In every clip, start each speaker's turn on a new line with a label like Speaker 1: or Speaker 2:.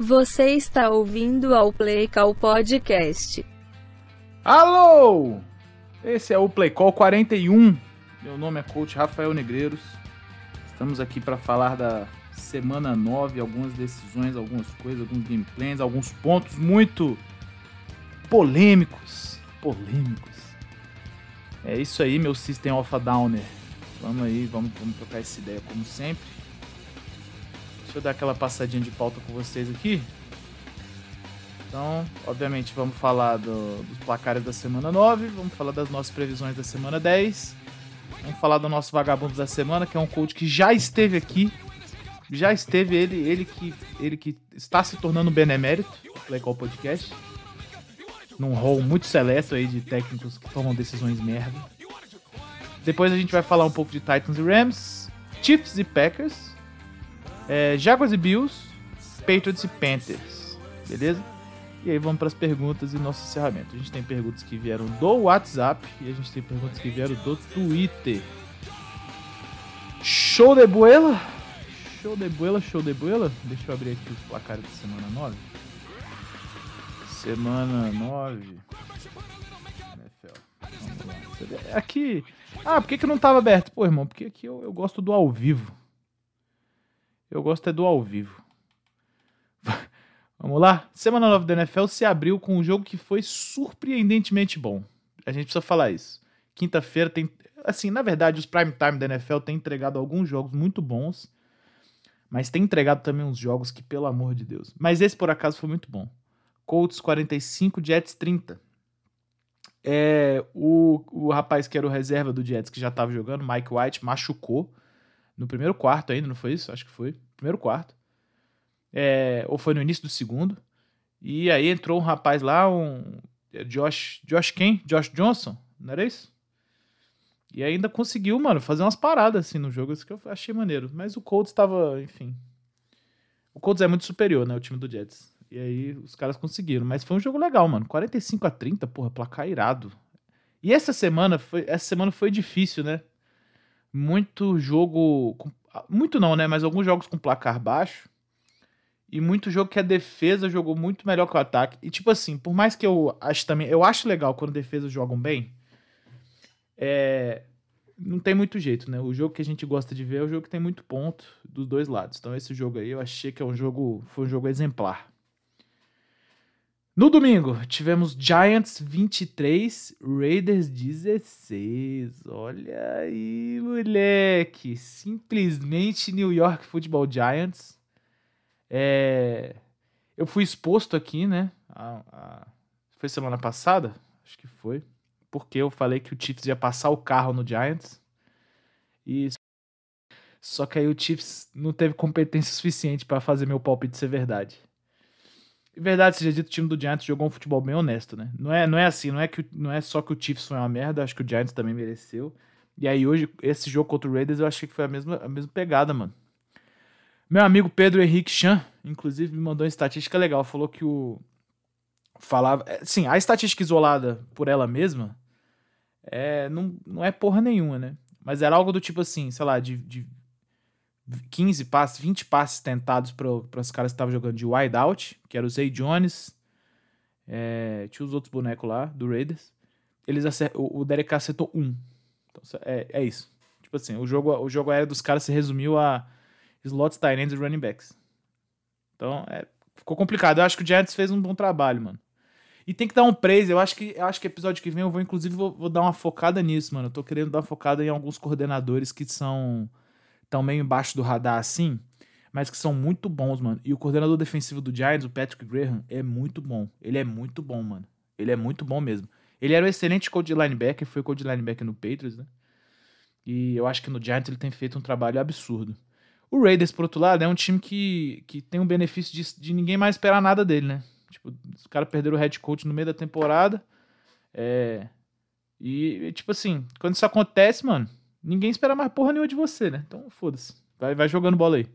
Speaker 1: Você está ouvindo ao Play Call Podcast.
Speaker 2: Alô! Esse é o Play Call 41. Meu nome é Coach Rafael Negreiros. Estamos aqui para falar da semana 9, algumas decisões, algumas coisas, alguns gameplays, alguns pontos muito polêmicos. Polêmicos. É isso aí, meu System of a Downer. Vamos aí, vamos, vamos trocar essa ideia como sempre. Eu dar aquela passadinha de pauta com vocês aqui. Então, obviamente, vamos falar do, dos placares da semana 9, vamos falar das nossas previsões da semana 10, vamos falar do nosso vagabundo da semana, que é um coach que já esteve aqui, já esteve ele, ele que, ele que está se tornando benemérito, Play Call Podcast, num rol muito seleto aí de técnicos que tomam decisões merda. Depois a gente vai falar um pouco de Titans e Rams, Chiefs e Packers, é, Jaguars e Bills, Patriots e Panthers, beleza? E aí vamos para as perguntas e nosso encerramento. A gente tem perguntas que vieram do WhatsApp e a gente tem perguntas que vieram do Twitter. Show de boela? Show de boela, show de boela? Deixa eu abrir aqui os placares da semana 9. Semana 9. NFL. Aqui. Ah, por que, que não tava aberto? Pô, irmão, porque aqui eu, eu gosto do ao vivo. Eu gosto é do ao vivo. Vamos lá? Semana 9 da NFL se abriu com um jogo que foi surpreendentemente bom. A gente precisa falar isso. Quinta-feira tem. Assim, na verdade, os prime time da NFL têm entregado alguns jogos muito bons. Mas tem entregado também uns jogos que, pelo amor de Deus. Mas esse, por acaso, foi muito bom. Colts 45, Jets 30. É, o, o rapaz que era o reserva do Jets, que já estava jogando, Mike White, machucou no primeiro quarto ainda, não foi isso? Acho que foi. Primeiro quarto. É, ou foi no início do segundo. E aí entrou um rapaz lá, um. é, Josh. Josh quem? Josh Johnson? Não era isso? E ainda conseguiu, mano, fazer umas paradas assim no jogo, isso que eu achei maneiro. Mas o Colts estava, enfim. O Colts é muito superior, né? O time do Jets. E aí os caras conseguiram. Mas foi um jogo legal, mano. 45 a 30, porra, placar irado. E essa semana foi, essa semana foi difícil, né? Muito jogo. com- muito não, né? Mas alguns jogos com placar baixo. E muito jogo que a defesa jogou muito melhor que o ataque. E tipo assim, por mais que eu acho também. Eu acho legal quando defesas jogam bem. É. Não tem muito jeito, né? O jogo que a gente gosta de ver é o jogo que tem muito ponto dos dois lados. Então esse jogo aí eu achei que é um jogo. Foi um jogo exemplar. No domingo, tivemos Giants 23, Raiders 16. Olha aí, moleque. Simplesmente New York Football Giants. É, Eu fui exposto aqui, né? a- a- Foi semana passada? Acho que foi. Porque eu falei que o Chiefs ia passar o carro no Giants. E só que aí o Chiefs não teve competência suficiente para fazer meu palpite ser verdade. De verdade seja dito, o time do Giants jogou um futebol bem honesto, né? Não é, não é assim, não é, que, não é só que o Chiefs foi uma merda, acho que o Giants também mereceu. E aí hoje, esse jogo contra o Raiders, eu achei que foi a mesma, a mesma pegada, mano. Meu amigo Pedro Henrique Chan, inclusive, me mandou uma estatística legal. Falou que o. Falava. é, Sim, a estatística isolada por ela mesma é, não, não é porra nenhuma, né? Mas era algo do tipo assim, sei lá, de, de 15 passes, 20 passes tentados para os caras que estavam jogando de wide out, que era o Zay Jones, é, tinha os outros bonecos lá, do Raiders. Eles o, Derek acertou um. Então, é, é isso. Tipo assim, o jogo, o jogo aéreo dos caras se resumiu a slots, tight ends e running backs. Então, é, ficou complicado. Eu acho que o Giants fez um bom trabalho, mano. E tem que dar um praise. Eu acho que eu acho que episódio que vem eu vou, inclusive, vou, vou dar uma focada nisso, mano. Eu tô querendo dar uma focada em alguns coordenadores que são tão meio embaixo do radar assim, mas que são muito bons, mano. E o coordenador defensivo do Giants, o Patrick Graham, é muito bom. Ele é muito bom, mano. Ele é muito bom mesmo. Ele era um excelente coach de linebacker, foi coach de linebacker no Patriots, né? E eu acho que no Giants ele tem feito um trabalho absurdo. O Raiders, por outro lado, é um time que, que tem um benefício de, de ninguém mais esperar nada dele, né? Tipo, os caras perderam o head coach no meio da temporada. É. E, tipo assim, quando isso acontece, mano, ninguém espera mais porra nenhuma de você, né? Então, foda-se. Vai, vai jogando bola aí.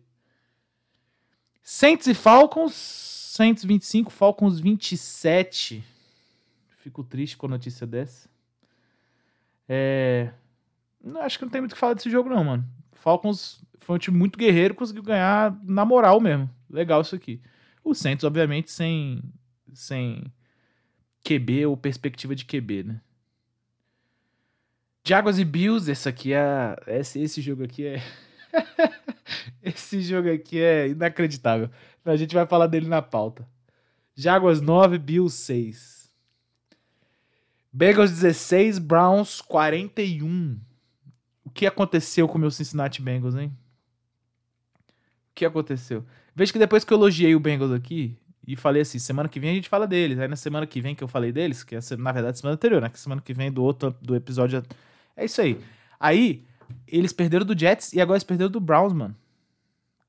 Speaker 2: Saints e Falcons. Saints 25, Falcons 27. Fico triste com a notícia dessa. É. Não, acho que não tem muito o que falar desse jogo, não, mano. Falcons foi um time muito guerreiro, conseguiu ganhar na moral mesmo. Legal isso aqui. O Saints, obviamente, sem, sem QB ou perspectiva de QB, né? Jaguars e Bills, esse aqui é. Esse, esse jogo aqui é. esse jogo aqui é inacreditável. A gente vai falar dele na pauta. Jaguars 9, Bills 6. Bengals 16, Browns 41. O que aconteceu com o meu Cincinnati Bengals, hein? O que aconteceu? Veja que depois que eu elogiei o Bengals aqui e falei assim, semana que vem a gente fala deles. Aí na semana que vem que eu falei deles, que é na verdade semana anterior, né? Que semana que vem do outro do episódio. É isso aí. Aí, eles perderam do Jets e agora eles perderam do Browns, mano.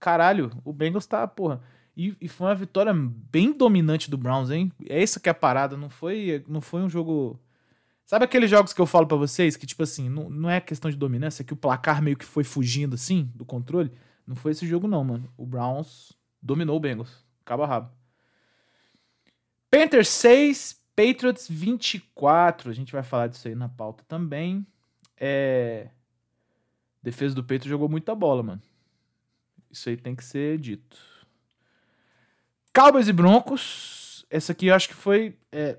Speaker 2: Caralho, o Bengals tá, porra. E, e, foi uma vitória bem dominante do Browns, hein? É isso que é a parada, não foi, não foi um jogo. Sabe aqueles jogos que eu falo para vocês que, tipo assim, não, não é questão de dominância, que o placar meio que foi fugindo assim do controle? Não foi esse jogo, não, mano. O Browns dominou o Bengals. Cabo a rabo. Panthers 6, Patriots 24. A gente vai falar disso aí na pauta também. É. Defesa do Patriots jogou muita bola, mano. Isso aí tem que ser dito. Cowboys e Broncos. Essa aqui eu acho que foi. É,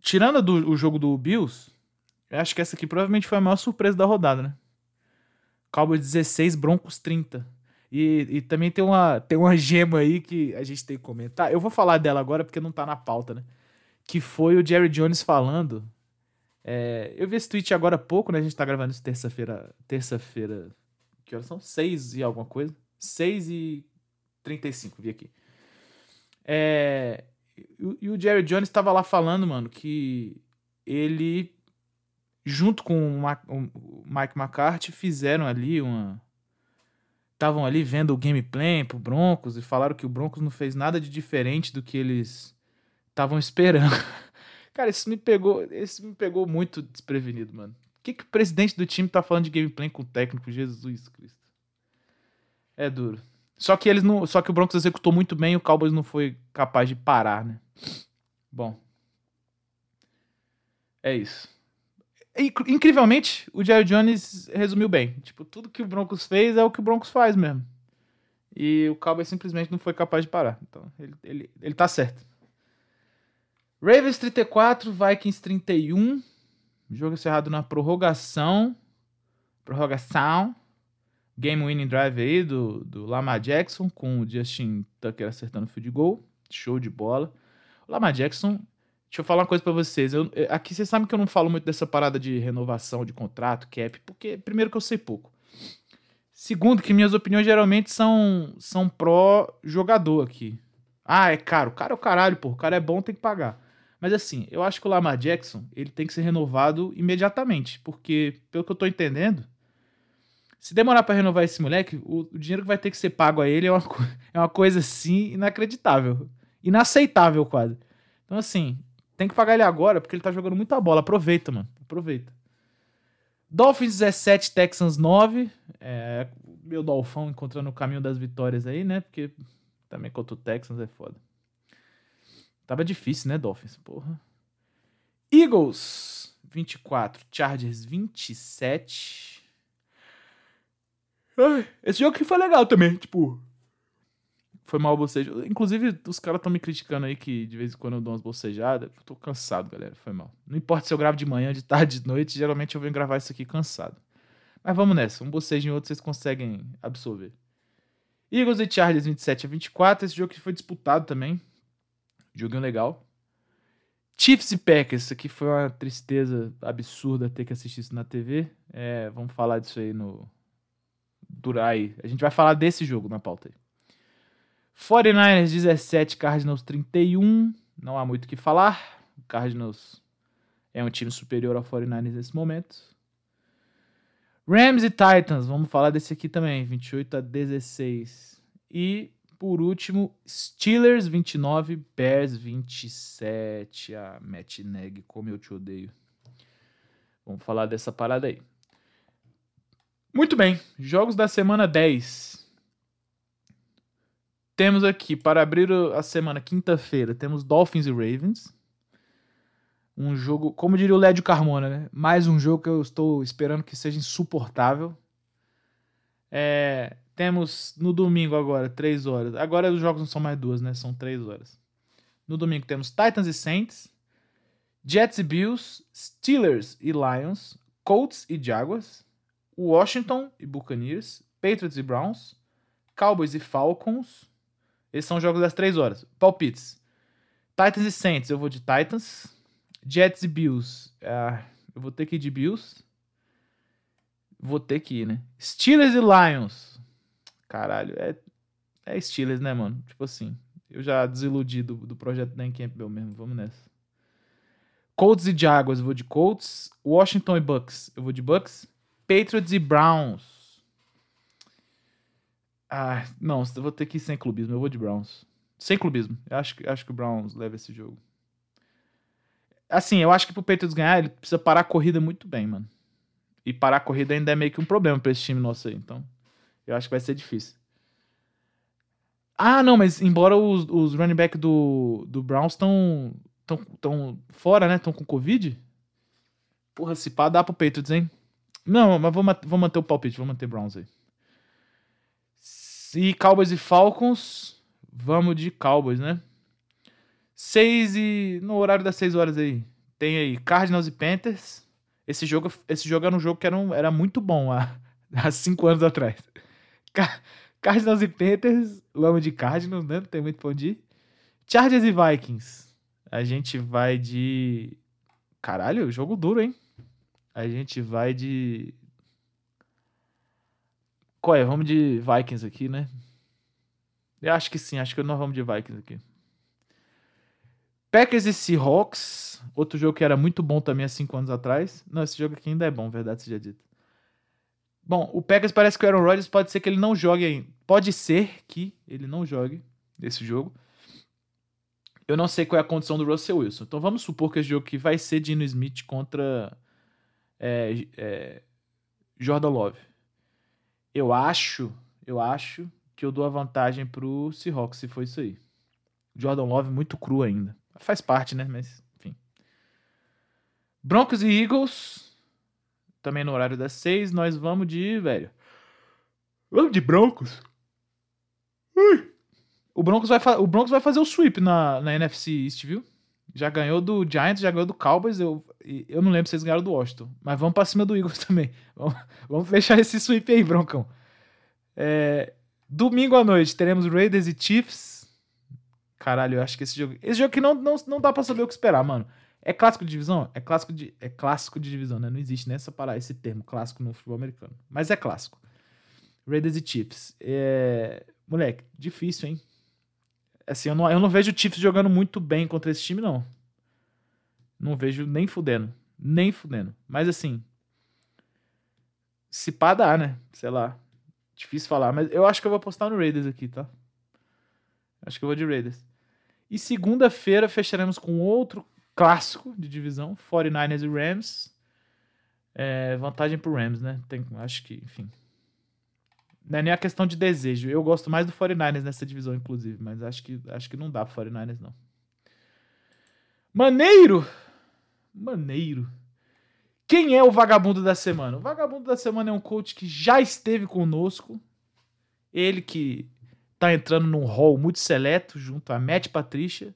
Speaker 2: tirando do, o jogo do Bills, eu acho que essa aqui provavelmente foi a maior surpresa da rodada, né? Cowboys 16, Broncos 30. E, e também tem uma, tem uma gema aí que a gente tem que comentar. Eu vou falar dela agora porque não tá na pauta, né? Que foi o Jerry Jones falando. É, eu vi esse tweet agora há pouco, né? A gente tá gravando isso terça-feira. Terça-feira. Que horas são? 6 e alguma coisa. 6 e 35, vi aqui. É, e o Jerry Jones estava lá falando, mano, que ele, junto com o Mike McCarthy, fizeram ali uma. Estavam ali vendo o gameplay pro Broncos e falaram que o Broncos não fez nada de diferente do que eles estavam esperando. Cara, isso me pegou, isso me pegou muito desprevenido, mano. O que, que o presidente do time tá falando de gameplay com o técnico? Jesus Cristo. É duro. Só que eles não, só que o Broncos executou muito bem e o Cowboys não foi capaz de parar, né? Bom. É isso. Incrivelmente, o Jerry Jones resumiu bem. Tipo, tudo que o Broncos fez é o que o Broncos faz mesmo. E o Cowboys simplesmente não foi capaz de parar. Então, ele, ele, ele tá certo. Ravens 34, Vikings 31. Jogo encerrado na prorrogação. Prorrogação game winning drive aí do, do Lamar Jackson com o Justin Tucker acertando o field goal. Show de bola. O Lamar Jackson, deixa eu falar uma coisa para vocês. Eu, aqui vocês sabem que eu não falo muito dessa parada de renovação de contrato, cap, porque primeiro que eu sei pouco. Segundo, que minhas opiniões geralmente são, são pró-jogador aqui. Ah, é caro. O cara é o caralho, pô. O cara é bom, tem que pagar. Mas assim, eu acho que o Lamar Jackson, ele tem que ser renovado imediatamente. Porque, pelo que eu tô entendendo, se demorar para renovar esse moleque, o, o, dinheiro que vai ter que ser pago a ele é uma, é uma coisa assim inacreditável. Inaceitável quase. Então, assim, tem que pagar ele agora porque ele tá jogando muita bola. Aproveita, mano. Aproveita. Dolphins 17, Texans 9. É, meu Dolfão encontrando o caminho das vitórias aí, né? Porque também contra o Texans é foda. Tava difícil, né, Dolphins? Porra. Eagles 24, Chargers 27. Esse jogo aqui foi legal também, tipo. Foi mal bocejo. Inclusive, os caras estão me criticando aí que de vez em quando eu dou umas bocejadas. Eu tô cansado, galera. Foi mal. Não importa se eu gravo de manhã, de tarde, de noite, geralmente eu venho gravar isso aqui cansado. Mas vamos nessa. Um bocejo em outro vocês conseguem absorver. Eagles e Chargers 27 a 24. Esse jogo que foi disputado também. Joguinho legal. Chiefs e Packers. Isso aqui foi uma tristeza absurda ter que assistir isso na TV. É, vamos falar disso aí no, durar aí. A gente vai falar desse jogo na pauta aí. 49ers 17, Cardinals 31. Não há muito o que falar. O Cardinals é um time superior ao 49ers nesse momento. Rams e Titans, vamos falar desse aqui também, 28 a 16. E por último, Steelers 29, Bears 27. Ah, Matt Neg, como eu te odeio. Vamos falar dessa parada aí. Muito bem, jogos da semana 10. Temos aqui, para abrir a semana quinta-feira, temos Dolphins e Ravens. Um jogo, como diria o Lédio Carmona, né? Mais um jogo que eu estou esperando que seja insuportável. É, Temos no domingo agora, 3 horas. Agora os jogos não são mais duas, né? São 3 horas. No domingo temos Titans e Saints, Jets e Bills, Steelers e Lions, Colts e Jaguars, Washington e Buccaneers, Patriots e Browns, Cowboys e Falcons. Esses são os jogos das 3 horas. Palpites. Titans e Saints, eu vou de Titans. Jets e Bills, ah, eu vou ter que ir de Bills. Vou ter que ir, né? Steelers e Lions. Caralho, é, é Steelers, né, mano? Tipo assim, eu já desiludi do, do projeto Dan Campbell mesmo. Vamos nessa. Colts e Jaguars, eu vou de Colts. Washington e Bucks, eu vou de Bucks. Patriots e Browns. Ah, não, vou ter que ir sem clubismo. Eu vou de Browns. Sem clubismo. Eu acho, acho que o Browns leva esse jogo. Assim, eu acho que pro Patriots ganhar, ele precisa parar a corrida muito bem, mano. E parar a corrida ainda é meio que um problema pra esse time nosso aí. Então, eu acho que vai ser difícil. Ah, não, mas embora os, os running back do, do Browns estão tão, tão fora, né? Estão com Covid. Porra, se pá, dá pro Patriots, hein? Não, mas vou, vou manter o palpite, vou manter Browns aí. E Cowboys e Falcons, vamos de Cowboys, né? 6 e. No horário das 6 horas aí. Tem aí Cardinals e Panthers. Esse jogo, esse jogo era um jogo que era, um, era muito bom há, há cinco anos atrás. Cardinals e Panthers, vamos de Cardinals, né? Não tem muito pra onde ir. Chargers e Vikings. A gente vai de. Caralho, jogo duro, hein? A gente vai de. Qual é? Vamos de Vikings aqui, né? Eu acho que sim, acho que nós vamos de Vikings aqui. Packers e Seahawks, outro jogo que era muito bom também há cinco anos atrás. Não, esse jogo aqui ainda é bom, verdade seja dito. Bom, o Packers parece que o Aaron Rodgers pode ser que ele não jogue ainda. Pode ser que ele não jogue esse jogo. Eu não sei qual é a condição do Russell Wilson. Então vamos supor que esse jogo aqui vai ser Dino Smith contra é, é, Jordan Love. Eu acho, eu acho que eu dou a vantagem pro Seahawks se for isso aí. Jordan Love muito cru ainda. Faz parte, né? Mas, enfim. Broncos e Eagles. Também no horário das seis. Nós vamos de, velho. Vamos de Broncos. Ui. O Broncos, vai o Broncos vai fazer o sweep na, na NFC East, viu? Já ganhou do Giants, já ganhou do Cowboys. Eu, eu não lembro se eles ganharam do Washington. Mas vamos pra cima do Eagles também. Vamos, vamos fechar esse sweep aí, Broncão. É, domingo à noite teremos Raiders e Chiefs. Caralho, eu acho que esse jogo. Esse jogo que não, não, não dá pra saber o que esperar, mano. É clássico de divisão? É clássico de, é clássico de divisão, né? Não existe nessa parada, esse termo, clássico no futebol americano. Mas é clássico. Raiders e Chiefs. É... Moleque, difícil, hein? Assim, eu não, eu não vejo o Chiefs jogando muito bem contra esse time, não. Não vejo nem fudendo. Nem fudendo. Mas assim. Se pá dá, né? Sei lá. Difícil falar. Mas eu acho que eu vou apostar no Raiders aqui, tá? Acho que eu vou de Raiders. E segunda-feira fecharemos com outro clássico de divisão, 49ers e Rams. É, vantagem pro Rams, né? Tem, acho que, enfim. Não é nem a questão de desejo. Eu gosto mais do 49ers nessa divisão, inclusive, mas acho que, acho que não dá pro 49ers, não. Maneiro! Maneiro. Quem é o vagabundo da semana? O vagabundo da semana é um coach que já esteve conosco. Ele que tá entrando num hall muito seleto junto a Matt Patricia,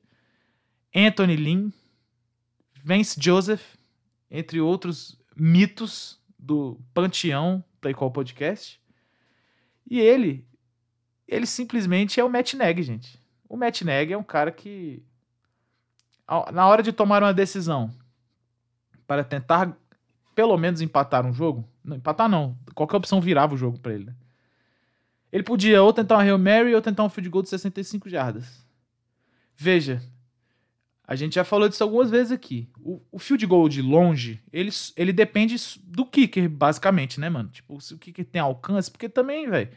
Speaker 2: Anthony Lynn, Vance Joseph, entre outros mitos do panteão Play Call Podcast. E ele, ele simplesmente é o Matt Neg, gente. O Matt Neg é um cara que, na hora de tomar uma decisão para tentar pelo menos empatar um jogo, não, empatar não, qualquer opção virava o jogo para ele, né? Ele podia ou tentar uma Hail Mary ou tentar um field goal de 65 jardas. Veja, a gente já falou disso algumas vezes aqui. O, o field goal de longe, ele, ele depende do kicker, basicamente, né, mano? Tipo, se o kicker tem alcance, porque também, velho,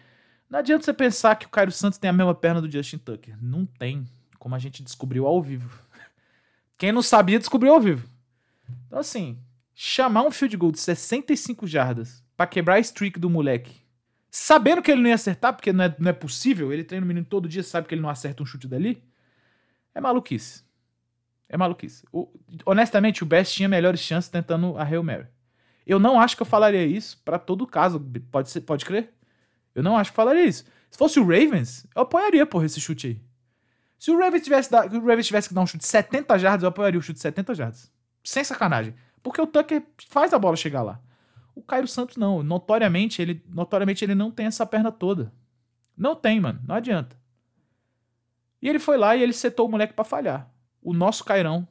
Speaker 2: não adianta você pensar que o Cairo Santos tem a mesma perna do Justin Tucker. Não tem, como a gente descobriu ao vivo. Quem não sabia, descobriu ao vivo. Então, assim, chamar um field goal de 65 jardas para quebrar a streak do moleque sabendo que ele não ia acertar, porque não é, não é possível, ele treina o menino todo dia, sabe que ele não acerta um chute dali, é maluquice. É maluquice. O, honestamente, o Best tinha melhores chances tentando a Hail Mary. Eu não acho que eu falaria isso para todo caso, pode, ser, pode crer? Eu não acho que falaria isso. Se fosse o Ravens, eu apoiaria, porra, esse chute aí. Se o Ravens tivesse, da, o Ravens tivesse que dar um chute de 70 jardas, eu apoiaria o chute de 70 jardas. Sem sacanagem. Porque o Tucker faz a bola chegar lá. O Cairo Santos não. Notoriamente ele, notoriamente, ele não tem essa perna toda. Não tem, mano. Não adianta. E ele foi lá e ele setou o moleque para falhar. O nosso Cairão.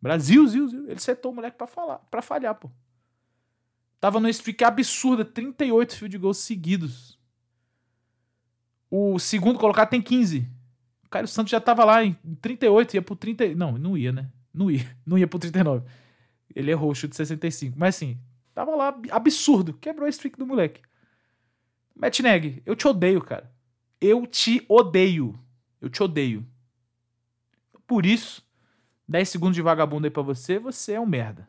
Speaker 2: Brasil, Zil. Ele setou o moleque pra, falar, pra falhar, pô. Tava no streak absurda. 38 field goals seguidos. O segundo colocado tem 15. Caio Santos já tava lá em 38, ia pro 30. Não, não ia, né? Não ia. Não ia pro 39. Ele errou o chute de 65. Mas assim, tava lá absurdo. Quebrou a streak do moleque. Matt Neg, eu te odeio, cara. Eu te odeio. Eu te odeio. Por isso, 10 segundos de vagabundo aí pra você, você é um merda.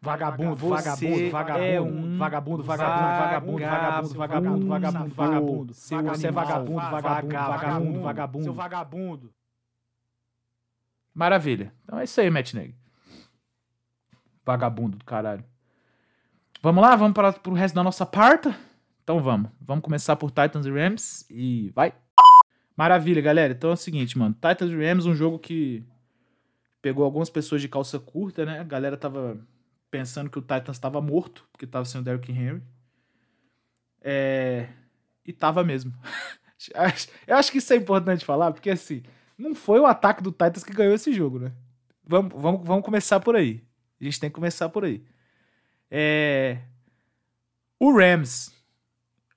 Speaker 3: Vagabundo, vagabundo, vagabundo, é um vagabundo, vagabundo, vagabundo, vagabundo, vagabundo, vagabundo, vagabundo. Seu você é vagabundo, vagabundo, vagabundo, vagabundo. Seu vagabundo.
Speaker 2: Maravilha. Então é isso aí, Matt Neg. Vagabundo do caralho. Vamos lá, vamos para pro resto da nossa parta? Então vamos. Vamos começar por Titans e Rams e vai. Maravilha, galera. Então é o seguinte, mano. Titans e Rams, um jogo que pegou algumas pessoas de calça curta, né? A galera tava pensando que o Titans estava morto, porque estava sendo Derrick Henry. É... E tava mesmo. Eu acho que isso é importante falar, porque assim, não foi o ataque do Titans que ganhou esse jogo, né? Vamos, vamos, vamos começar por aí. A gente tem que começar por aí. É... O Rams.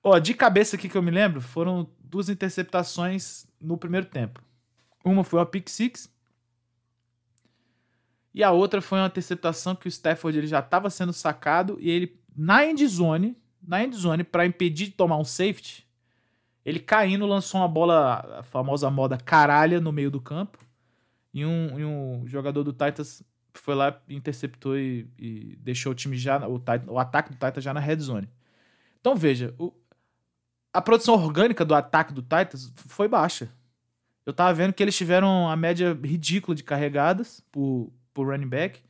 Speaker 2: Ó, de cabeça aqui que eu me lembro, foram duas interceptações no primeiro tempo. Uma foi uma pick six e a outra foi uma interceptação que o Stafford ele já estava sendo sacado e ele na endzone, na endzone para impedir de tomar um safety, ele caindo lançou uma bola, a famosa moda caralha no meio do campo. E um, e um jogador do Titans foi lá, interceptou e, e deixou o time já, o, o ataque do Titans já na red zone. Então veja, o, a produção orgânica do ataque do Titans foi baixa. Eu tava vendo que eles tiveram a média ridícula de carregadas por, por running back.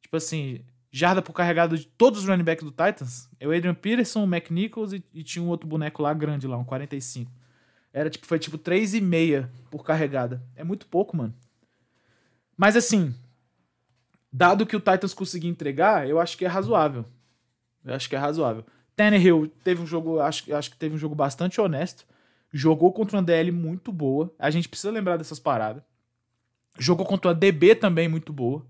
Speaker 2: Tipo assim, jarda por carregado de todos os running backs do Titans. É o Adrian Peterson, o McNichols e, e, tinha um outro boneco lá grande lá, um 45. Era tipo, foi tipo 3,5 por carregada. É muito pouco, mano. Mas assim, dado que o Titans conseguiu entregar, eu acho que é razoável. Eu acho que é razoável. Tannehill teve um jogo, acho, acho que teve um jogo bastante honesto. Jogou contra uma DL muito boa. A gente precisa lembrar dessas paradas. Jogou contra uma DB também muito boa.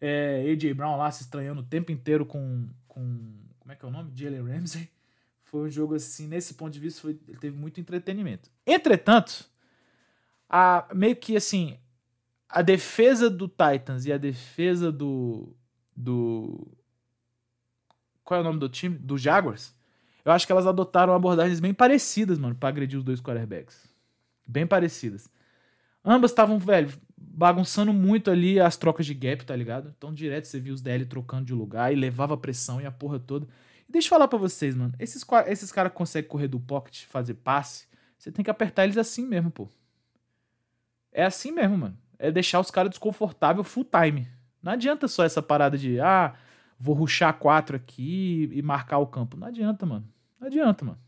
Speaker 2: É, AJ Brown lá se estranhando o tempo inteiro com, com como é que é o nome? Jalen Ramsey. Foi um jogo assim, nesse ponto de vista, foi, ele teve muito entretenimento. Entretanto, a, meio que assim, a defesa do Titans e a defesa do. do. Qual é o nome do time? Do Jaguars. Eu acho que elas adotaram abordagens bem parecidas, mano, para agredir os dois quarterbacks. Bem parecidas. Ambas estavam, velho, bagunçando muito ali as trocas de gap, tá ligado? Então, direto você via os DL trocando de lugar e levava pressão e a porra toda. E deixa eu falar pra vocês, mano. Esses, esses caras que conseguem correr do pocket, fazer passe, você tem que apertar eles assim mesmo, pô. É assim mesmo, mano. É deixar os caras desconfortável full time. Não adianta só essa parada de, ah, vou ruxar quatro aqui e marcar o campo. Não adianta, mano. Não adianta, mano.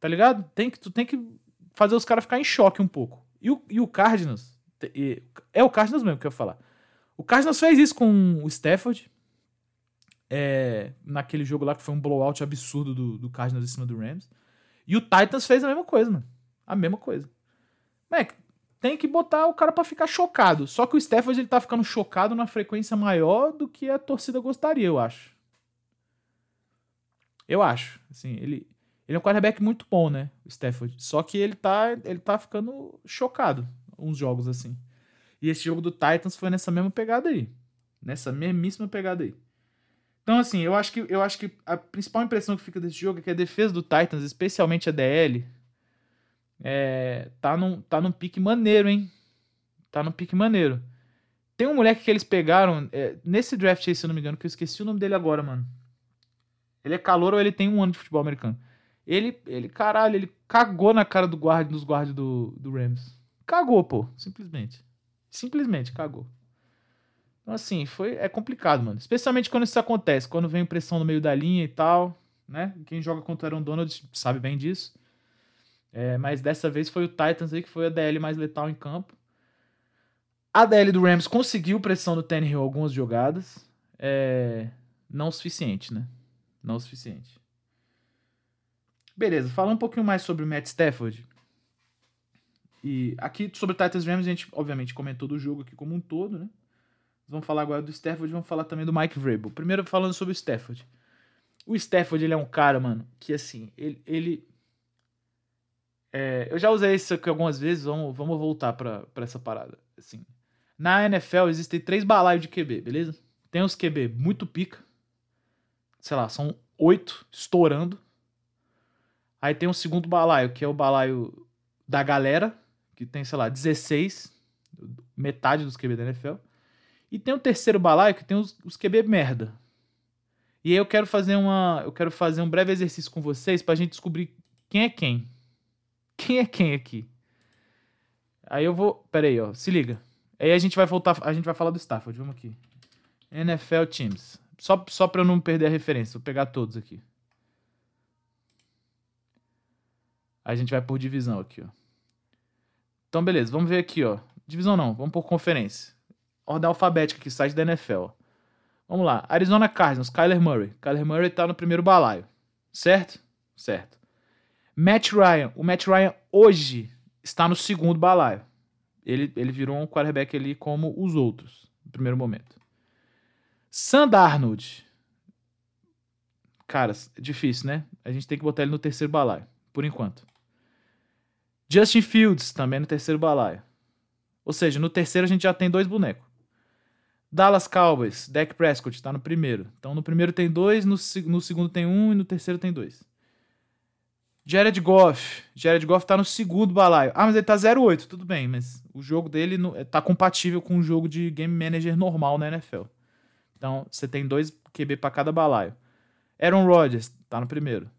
Speaker 2: Tá ligado? Tem que, tu tem que fazer os caras ficar em choque um pouco. E o, e o Cardinals, é o Cardinals mesmo que eu ia falar. O Cardinals fez isso com o Stafford, é, naquele jogo lá que foi um blowout absurdo do, do Cardinals em cima do Rams. E o Titans fez a mesma coisa, mano. A mesma coisa. Mac, tem que botar o cara para ficar chocado. Só que o Stafford ele tá ficando chocado na frequência maior do que a torcida gostaria, eu acho. Eu acho. Assim, ele, ele é um quarterback muito bom, né? O Stafford. Só que ele tá, ele tá ficando chocado uns jogos assim. E esse jogo do Titans foi nessa mesma pegada aí. Nessa mesmíssima pegada aí. Então, assim, eu acho que, eu acho que a principal impressão que fica desse jogo é que a defesa do Titans, especialmente a DL, é, tá, num, tá num pique maneiro, hein? Tá num pique maneiro. Tem um moleque que eles pegaram é, nesse draft aí, se eu não me engano, que eu esqueci o nome dele agora, mano. Ele é calor ou ele tem um ano de futebol americano? Ele, ele, caralho, ele cagou na cara do guarda, dos guardas do, do Rams. Cagou, pô. Simplesmente. Simplesmente cagou. Então, assim, foi, é complicado, mano. Especialmente quando isso acontece, quando vem pressão no meio da linha e tal. né? Quem joga contra o Aaron Donald sabe bem disso. É, mas dessa vez foi o Titans aí que foi a DL mais letal em campo. A DL do Rams conseguiu pressão no Tannehill algumas jogadas. É, não o suficiente, né? Não o suficiente. Beleza, falar um pouquinho mais sobre o Matt Stafford. E aqui sobre o Titans Rams a gente obviamente comentou do jogo aqui como um todo, né? Vamos falar agora do Stafford, vamos falar também do Mike Vrabel. Primeiro falando sobre o Stafford. O Stafford, ele é um cara, mano, que assim, ele, ele é, eu já usei isso aqui algumas vezes, vamos, vamos voltar para essa parada. Assim, na NFL existem três balaios de QB, beleza? Tem os QB muito pica, sei lá, são oito estourando. Aí tem um segundo balaio, que é o balaio da galera, que tem, sei lá, 16, metade dos QB da NFL. E tem o terceiro balaio, que tem os, os QB merda. E aí eu quero fazer uma, eu quero fazer um breve exercício com vocês pra gente descobrir quem é quem. Quem é quem aqui? Aí eu vou. Pera aí, ó. Se liga. Aí a gente vai voltar. A gente vai falar do Stafford. Vamos aqui. NFL Teams. Só, só pra eu não perder a referência. Vou pegar todos aqui. A gente vai por divisão aqui, ó. Então, beleza. Vamos ver aqui, ó. Divisão não. Vamos por conferência. Ordem alfabética aqui, site da NFL. Vamos lá. Arizona Cardinals, Kyler Murray. Kyler Murray tá no primeiro balaio. Certo? Certo. Matt Ryan. O Matt Ryan hoje está no segundo balaio. Ele, ele virou um quarterback ali como os outros, no primeiro momento. Sam Darnold. Cara, é difícil, né? A gente tem que botar ele no terceiro balaio, por enquanto. Justin Fields, também no terceiro balaio. Ou seja, no terceiro a gente já tem dois bonecos. Dallas Cowboys, Dak Prescott está no primeiro. Então no primeiro tem dois, no, no segundo tem um e no terceiro tem dois. Jared Goff. Jared Goff tá no segundo balaio. Ah, mas ele tá 0-8. Tudo bem, mas o jogo dele no, tá compatível com o jogo de Game Manager normal na NFL. Então, você tem dois QB para cada balaio. Aaron Rodgers tá no primeiro.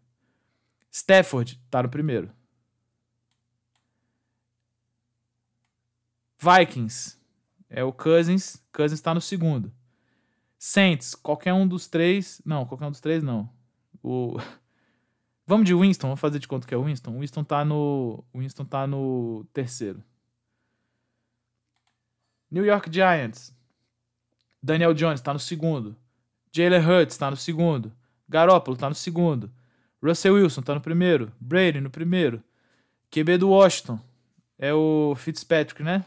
Speaker 2: Stafford tá no primeiro. Vikings é o Cousins. Cousins tá no segundo. Saints, qualquer um dos três. Não, qualquer um dos três não. O Vamos de Winston, vamos fazer de conta que é Winston. Winston tá no, Winston tá no terceiro. New York Giants. Daniel Jones tá no segundo. Jalen Hurts tá no segundo. Garoppolo tá no segundo. Russell Wilson tá no primeiro. Brady no primeiro. QB do Washington é o Fitzpatrick, né?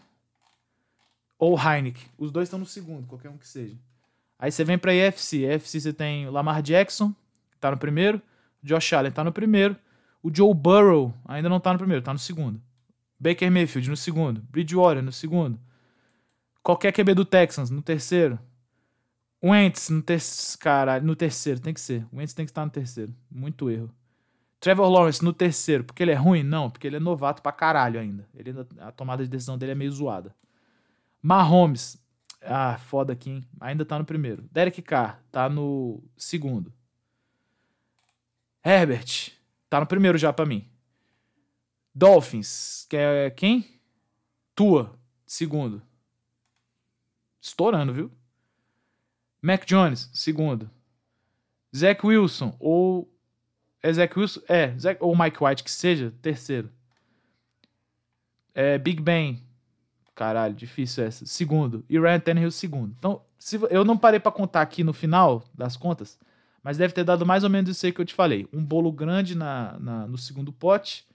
Speaker 2: Ou Heineken. Os dois estão no segundo, qualquer um que seja. Aí você vem pra EFC. EFC você tem Lamar Jackson, que tá no primeiro. Josh Allen tá no primeiro. O Joe Burrow ainda não tá no primeiro, tá no segundo. Baker Mayfield no segundo. Bridgewater no segundo. Qualquer QB do Texans no terceiro. Wentz no terceiro. Caralho, no terceiro, tem que ser. O Wentz tem que estar no terceiro. Muito erro. Trevor Lawrence no terceiro, porque ele é ruim? Não, porque ele é novato pra caralho ainda. Ele, a tomada de decisão dele é meio zoada. Mahomes. Ah, foda aqui, hein? Ainda tá no primeiro. Derek Carr tá no segundo. Herbert, tá no primeiro já para mim. Dolphins, que é quem? Tua, segundo. Estourando, viu? Mac Jones, segundo. Zach Wilson, ou. É Zach Wilson? É, Zach, ou Mike White, que seja, terceiro. É, Big Ben. Caralho, difícil essa. Segundo. E Ryan Tannehill, segundo. Então, se, eu não parei para contar aqui no final das contas. Mas deve ter dado mais ou menos isso aí que eu te falei. Um bolo grande na, na, no segundo pote.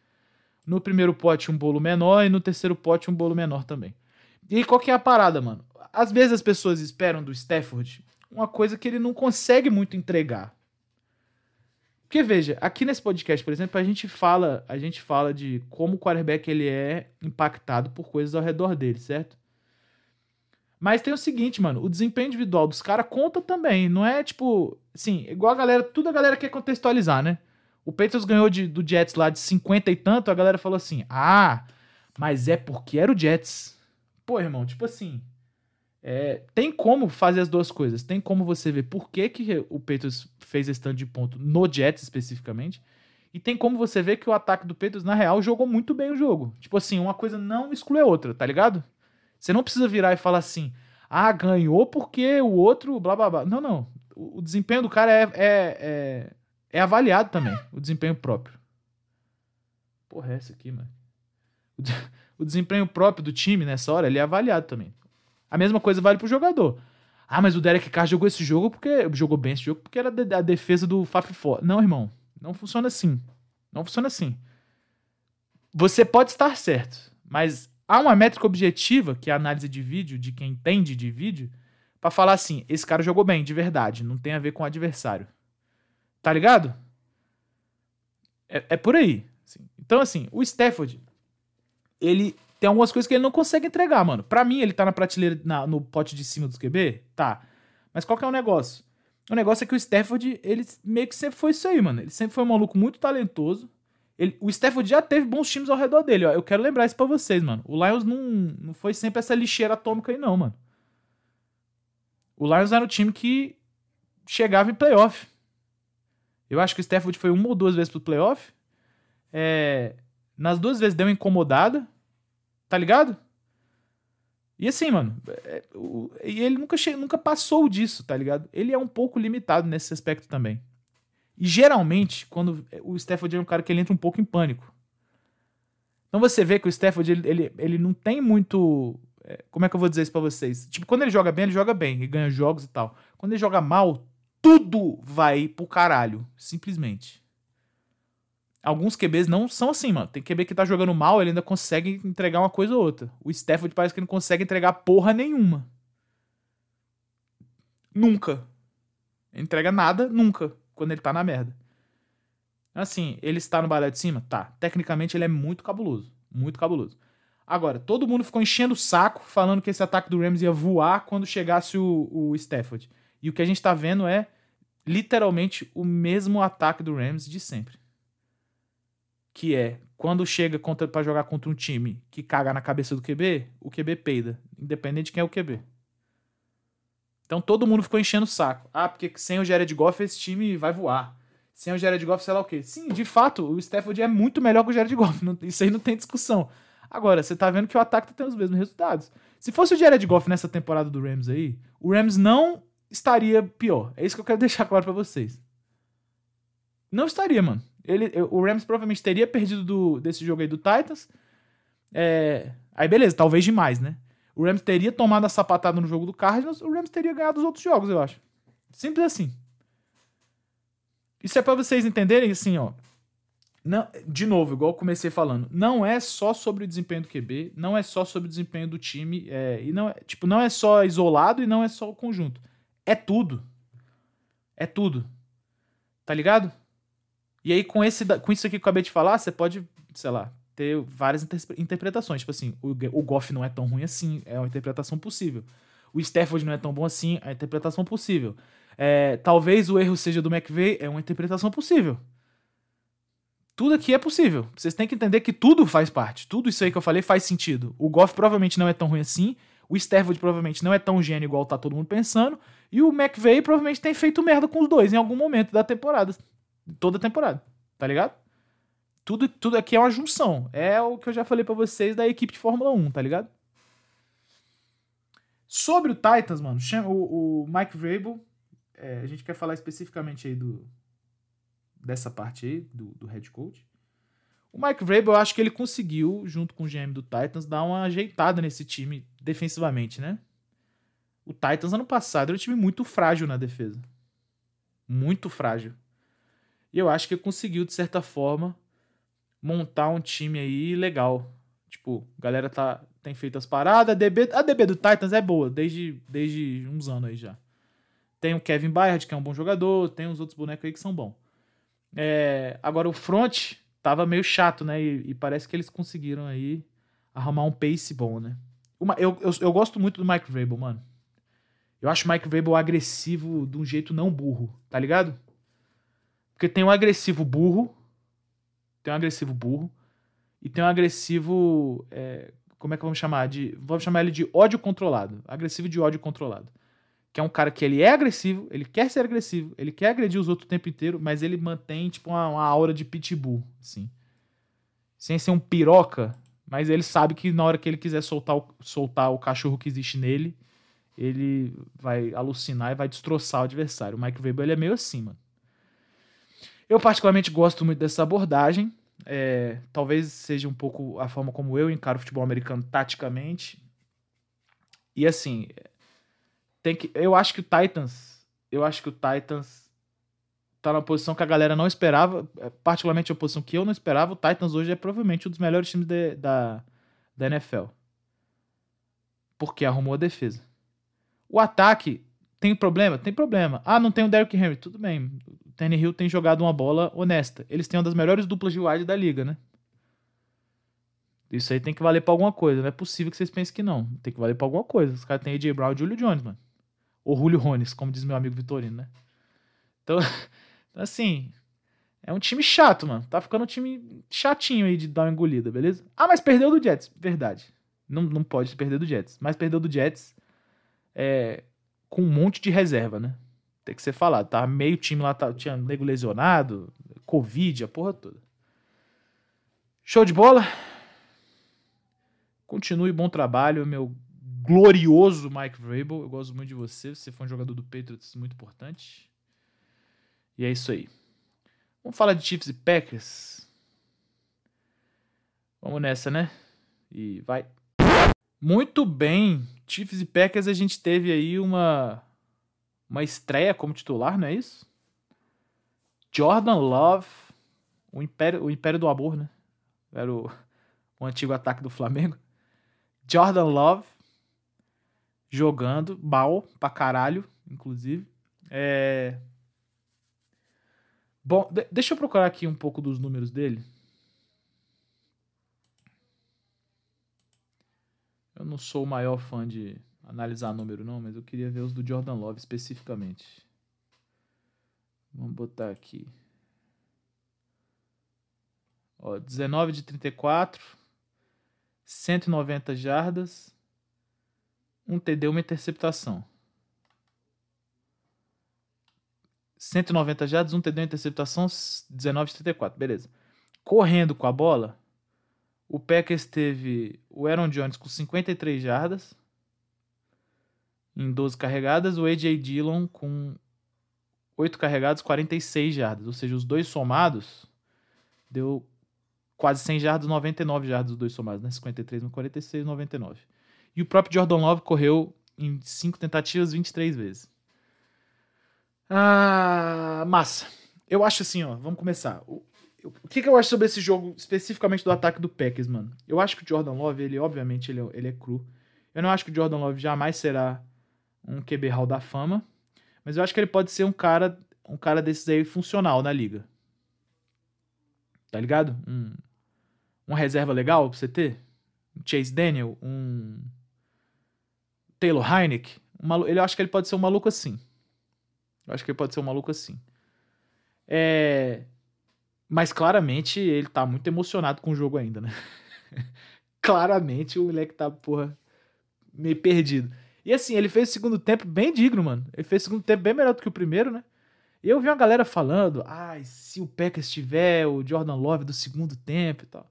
Speaker 2: No primeiro pote, um bolo menor. E no terceiro pote, um bolo menor também. E aí, qual que é a parada, mano? Às vezes as pessoas esperam do Stafford uma coisa que ele não consegue muito entregar. Porque veja, aqui nesse podcast, por exemplo, a gente fala, a gente fala de como o quarterback ele é impactado por coisas ao redor dele, certo? Mas tem o seguinte, mano, o desempenho individual dos caras conta também. Não é tipo. Sim, igual a galera. Tudo a galera quer contextualizar, né? O Patriots ganhou de, do Jets lá de 50 e tanto, a galera falou assim: ah, mas é porque era o Jets. Pô, irmão, tipo assim. É, tem como fazer as duas coisas. Tem como você ver por que, que o Patriots fez esse tanto de ponto no Jets especificamente. E tem como você ver que o ataque do Patriots, na real, jogou muito bem o jogo. Tipo assim, uma coisa não exclui a outra, tá ligado? Você não precisa virar e falar assim, ah, ganhou porque o outro, blá blá blá. Não, não. O, desempenho do cara é, é, é, é avaliado também, o desempenho próprio. Porra, é essa aqui, mano. O, o desempenho próprio do time nessa hora, ele é avaliado também. A mesma coisa vale pro jogador. Ah, mas o Derek Carr jogou esse jogo porque. Jogou bem esse jogo porque era a defesa do Fafifó. Não, irmão. Não funciona assim. Não funciona assim. Você pode estar certo, mas há uma métrica objetiva, que é a análise de vídeo, de quem entende de vídeo, pra falar assim: esse cara jogou bem, de verdade. Não tem a ver com o adversário. Tá ligado? É, é por aí. assim. Então, assim, o Stafford, ele tem algumas coisas que ele não consegue entregar, mano. Pra mim, ele tá na prateleira, na- no pote de cima dos QB? Tá. Mas qual que é o negócio? O negócio é que o Stafford, ele meio que sempre foi isso aí, mano. Ele sempre foi um maluco muito talentoso. Ele- o Stafford já teve bons times ao redor dele, ó. Eu quero lembrar isso pra vocês, mano. O Lions não, não foi sempre essa lixeira atômica aí, não, mano. O Lions era um time que chegava em playoff. Eu acho que o Stafford foi uma ou duas vezes pro playoff. É, nas duas vezes deu incomodada. Tá ligado? E assim, mano, é, o- e ele nunca, che- nunca passou disso, tá ligado? Ele é um pouco limitado nesse aspecto também. E geralmente, quando o Stafford é um cara que ele entra um pouco em pânico. Então você vê que o Stafford, ele, ele, ele não tem muito. é, Como é que eu vou dizer isso pra vocês? Tipo, quando ele joga bem, ele joga bem, ele ganha jogos e tal. Quando ele joga mal, tudo vai pro caralho. Simplesmente. Alguns QBs não são assim, mano. Tem QB que tá jogando mal, ele ainda consegue entregar uma coisa ou outra. O Stafford parece que não consegue entregar porra nenhuma. Nunca. Entrega nada, nunca, quando ele tá na merda. Assim, ele está no balé de cima? Tá. Tecnicamente ele é muito cabuloso. Muito cabuloso. Agora, todo mundo ficou enchendo o saco falando que esse ataque do Rams ia voar quando chegasse o, o Stafford. E o que a gente tá vendo é literalmente o mesmo ataque do Rams de sempre. Que é, quando chega pra jogar contra um time que caga na cabeça do QB, o QB peida. Independente de quem é o QB. Então todo mundo ficou enchendo o saco. Ah, porque sem o Jared Goff esse time vai voar. Sem o Jared Goff, sei lá o quê. Sim, de fato, o Stafford é muito melhor que o Jared Goff. não- isso aí não tem discussão. Agora, você tá vendo que o ataque tá tendo os mesmos resultados. Se fosse o Jared Goff nessa temporada do Rams aí, o Rams não estaria pior. É isso que eu quero deixar claro pra vocês. Não estaria, mano. Ele, o Rams provavelmente teria perdido do- desse jogo aí do Titans. É, aí beleza, talvez demais, né? O Rams teria tomado a sapatada no jogo do Cardinals, o Rams teria ganhado os outros jogos, eu acho. Simples assim. Isso é pra vocês entenderem, assim, ó. Não, de novo, igual eu comecei falando, não é só sobre o desempenho do QB, não é só sobre o desempenho do time, é, e não é, tipo, não é só isolado e não é só o conjunto. É tudo. É tudo. Tá ligado? E aí, com, esse, com isso aqui que eu acabei de falar, você pode, sei lá, ter várias inter- interpretações. Tipo assim, o, o Goff não é tão ruim assim, é uma interpretação possível. O Stafford não é tão bom assim, é uma interpretação possível. É, talvez o erro seja do McVay, é uma interpretação possível. Tudo aqui é possível. Vocês têm que entender que tudo faz parte. Tudo isso aí que eu falei faz sentido. O Goff provavelmente não é tão ruim assim. O Stafford provavelmente não é tão gênio igual tá todo mundo pensando. E o McVay provavelmente tem feito merda com os dois em algum momento da temporada. Toda temporada. Tá ligado? Tudo, tudo aqui é uma junção. É o que eu já falei pra vocês da equipe de Fórmula 1, tá ligado? Sobre o Titans, mano, o, o Mike Vrabel, é, a gente quer falar especificamente aí do dessa parte aí, do, do head coach. O Mike Vrabel, eu acho que ele conseguiu, junto com o GM do Titans, dar uma ajeitada nesse time defensivamente, né? O Titans ano passado era um time muito frágil na defesa. Muito frágil. E eu acho que conseguiu, de certa forma, montar um time aí legal. Tipo, a galera tá, tem feito as paradas. A DB, a DB do Titans é boa, desde, desde uns anos aí já. Tem o Kevin Byard, que é um bom jogador. Tem os outros bonecos aí que são bons. É, agora o front tava meio chato, né? E, e parece que eles conseguiram aí arrumar um pace bom, né? Uma, eu, eu, eu gosto muito do Mike Vrabel, mano. Eu acho o Mike Vrabel agressivo de um jeito não burro, tá ligado? Porque tem um agressivo burro, tem um agressivo burro, e tem um agressivo. é, como é que vamos chamar? De, vamos chamar ele de ódio controlado. Agressivo de ódio controlado. Que é um cara que ele é agressivo, ele quer ser agressivo, ele quer agredir os outros o tempo inteiro, mas ele mantém, tipo, uma, uma aura de pitbull, assim. Sem ser um piroca, mas ele sabe que na hora que ele quiser soltar o, soltar o cachorro que existe nele, ele vai alucinar e vai destroçar o adversário. O Mike Weber, ele é meio assim, mano. Eu particularmente gosto muito dessa abordagem. É, talvez seja um pouco a forma como eu encaro o futebol americano taticamente. E assim, tem que, eu acho que o Titans, eu acho que o Titans tá na posição que a galera não esperava, é, particularmente a posição que eu não esperava. O Titans hoje é provavelmente um dos melhores times de, da, da NFL. Porque arrumou a defesa. O ataque tem problema? Tem problema. Ah, não tem o Derrick Henry. Tudo bem. O Tannehill tem jogado uma bola honesta. Eles têm uma das melhores duplas de wide da liga, né? Isso aí tem que valer pra alguma coisa. Não é possível que vocês pensem que não. Tem que valer pra alguma coisa. Os caras têm AJ Brown e Julio Jones, mano. Ou Julio Rones, como diz meu amigo Vitorino, né? Então, assim, é um time chato, mano. Tá ficando um time chatinho aí de dar uma engolida, beleza? Ah, mas perdeu do Jets. Verdade. Não, não pode perder do Jets. Mas perdeu do Jets é, com um monte de reserva, né? Tem que ser falado. Tá meio time lá, tá, tinha nego lesionado, Covid, a porra toda. Show de bola. Continue bom trabalho, meu glorioso Mike Vrabel. Eu gosto muito de você. Você foi um jogador do Patriots muito importante. E é isso aí. Vamos falar de Chiefs e Packers. Vamos nessa, né? E vai. Muito bem. Chiefs e Packers a gente teve aí uma uma estreia como titular, não é isso? Jordan Love, o império, o império do amor, né? Era o, o antigo ataque do Flamengo. Jordan Love jogando mal pra caralho, inclusive. É... Bom, deixa eu procurar aqui um pouco dos números dele. Eu não sou o maior fã de analisar número, não, mas eu queria ver os do Jordan Love especificamente. Vamos botar aqui. Ó, 19 de 34, 190 jardas, um TD, uma interceptação. 190 jardas, um TD, uma interceptação, 19 de 34, beleza. Correndo com a bola, o Packers teve o Aaron Jones com 53 jardas em 12 carregadas, o AJ Dillon com 8 carregados, 46 jardas. Ou seja, os dois somados deu quase 100 jardas, 99 jardas os dois somados, né? 53 no 46, 99. E o próprio Jordan Love correu em 5 tentativas 23 vezes. Ah, massa. Eu acho assim, ó, vamos começar. O que, que eu acho sobre esse jogo, especificamente do ataque do Packers, mano? Eu acho que o Jordan Love, ele, obviamente, ele, é, ele é cru. Eu não acho que o Jordan Love jamais será um QB Hall da fama, mas eu acho que ele pode ser um cara, um cara desses aí funcional na liga. Tá ligado? Um, uma reserva legal pra você ter. Um Chase Daniel, um Taylor Heineck. Um ele, eu acho que ele pode ser um maluco assim. Eu acho que ele pode ser um maluco assim. É, mas claramente ele tá muito emocionado com o jogo ainda, né? claramente o moleque tá, porra, meio perdido. E assim, ele fez o segundo tempo bem digno, mano. Ele fez o segundo tempo bem melhor do que o primeiro, né? E eu vi uma galera falando, ai, ah, se o Packers tiver o Jordan Love do segundo tempo e tal.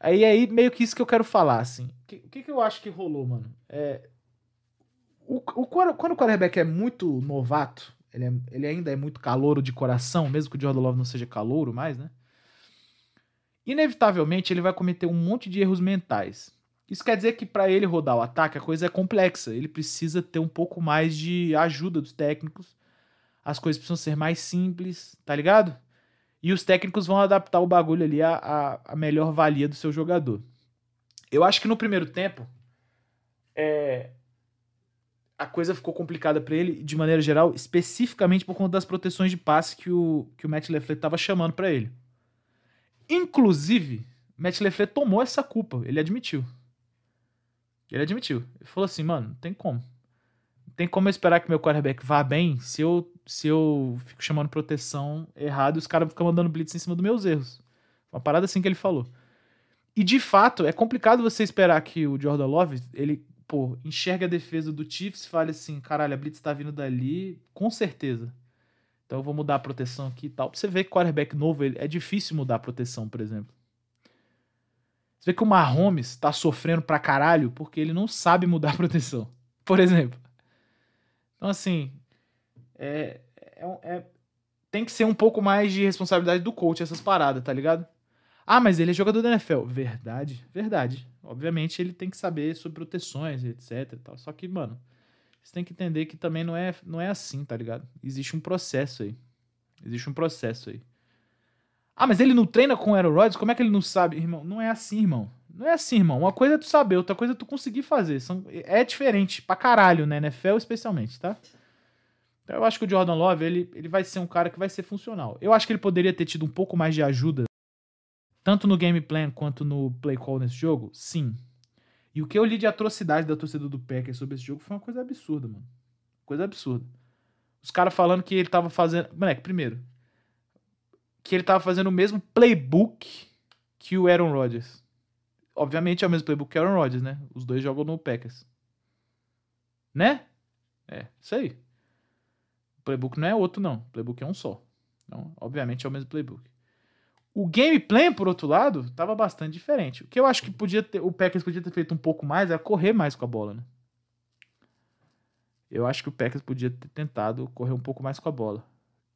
Speaker 2: Aí aí meio que isso que eu quero falar, assim. O que, que, que eu acho que rolou, mano? É, o, o, quando, quando o quarterback é muito novato, ele, é, ele ainda é muito calouro de coração, mesmo que o Jordan Love não seja calouro mais, né? Inevitavelmente ele vai cometer um monte de erros mentais. Isso quer dizer que para ele rodar o ataque a coisa é complexa. Ele precisa ter um pouco mais de ajuda dos técnicos. As coisas precisam ser mais simples, tá ligado? E os técnicos vão adaptar o bagulho ali à, à melhor valia do seu jogador. Eu acho que no primeiro tempo, é, a coisa ficou complicada para ele, de maneira geral, especificamente por conta das proteções de passe que o, que o Matt LeFleur estava chamando para ele. Inclusive, Matt LeFleur tomou essa culpa, ele admitiu. Ele admitiu. Ele falou assim, mano, não tem como. Não tem como eu esperar que meu quarterback vá bem se eu, se eu fico chamando proteção errado e os caras ficam mandando blitz em cima dos meus erros. Uma parada assim que ele falou. E de fato, é complicado você esperar que o Jordan Love, ele pô, enxerga a defesa do Chiefs e fale assim, caralho, a blitz tá vindo dali, com certeza. Então eu vou mudar a proteção aqui e tal. Pra você ver que quarterback novo, ele, é difícil mudar a proteção, por exemplo. Você vê que o Mahomes tá sofrendo pra caralho porque ele não sabe mudar a proteção, por exemplo. Então, assim, é, é, é tem que ser um pouco mais de responsabilidade do coach essas paradas, tá ligado? Ah, mas ele é jogador da NFL. Verdade, verdade. Obviamente ele tem que saber sobre proteções, etc tal. Só que, mano, você tem que entender que também não é, não é assim, tá ligado? Existe um processo aí. Existe um processo aí. Ah, mas ele não treina com o Aaron Rodgers? Como é que ele não sabe? Irmão, não é assim, irmão. Não é assim, irmão. Uma coisa é tu saber, outra coisa é tu conseguir fazer. São, é diferente pra caralho, né? NFL especialmente, tá? Então eu acho que o Jordan Love, ele, ele vai ser um cara que vai ser funcional. Eu acho que ele poderia ter tido um pouco mais de ajuda, tanto no game plan quanto no play call nesse jogo, sim. E o que eu li de atrocidade da torcida do Packers sobre esse jogo foi uma coisa absurda, mano. Coisa absurda. Os caras falando que ele tava fazendo. Moleque, primeiro. Que ele tava fazendo o mesmo playbook que o Aaron Rodgers. Obviamente é o mesmo playbook que o Aaron Rodgers, né? Os dois jogam no Packers. Né? É, isso aí. O playbook não é outro, não. O playbook é um só. Então, obviamente é o mesmo playbook. O gameplay, por outro lado, estava bastante diferente. O que eu acho que podia ter, o Packers podia ter feito um pouco mais era correr mais com a bola, né? Eu acho que o Packers podia ter tentado correr um pouco mais com a bola.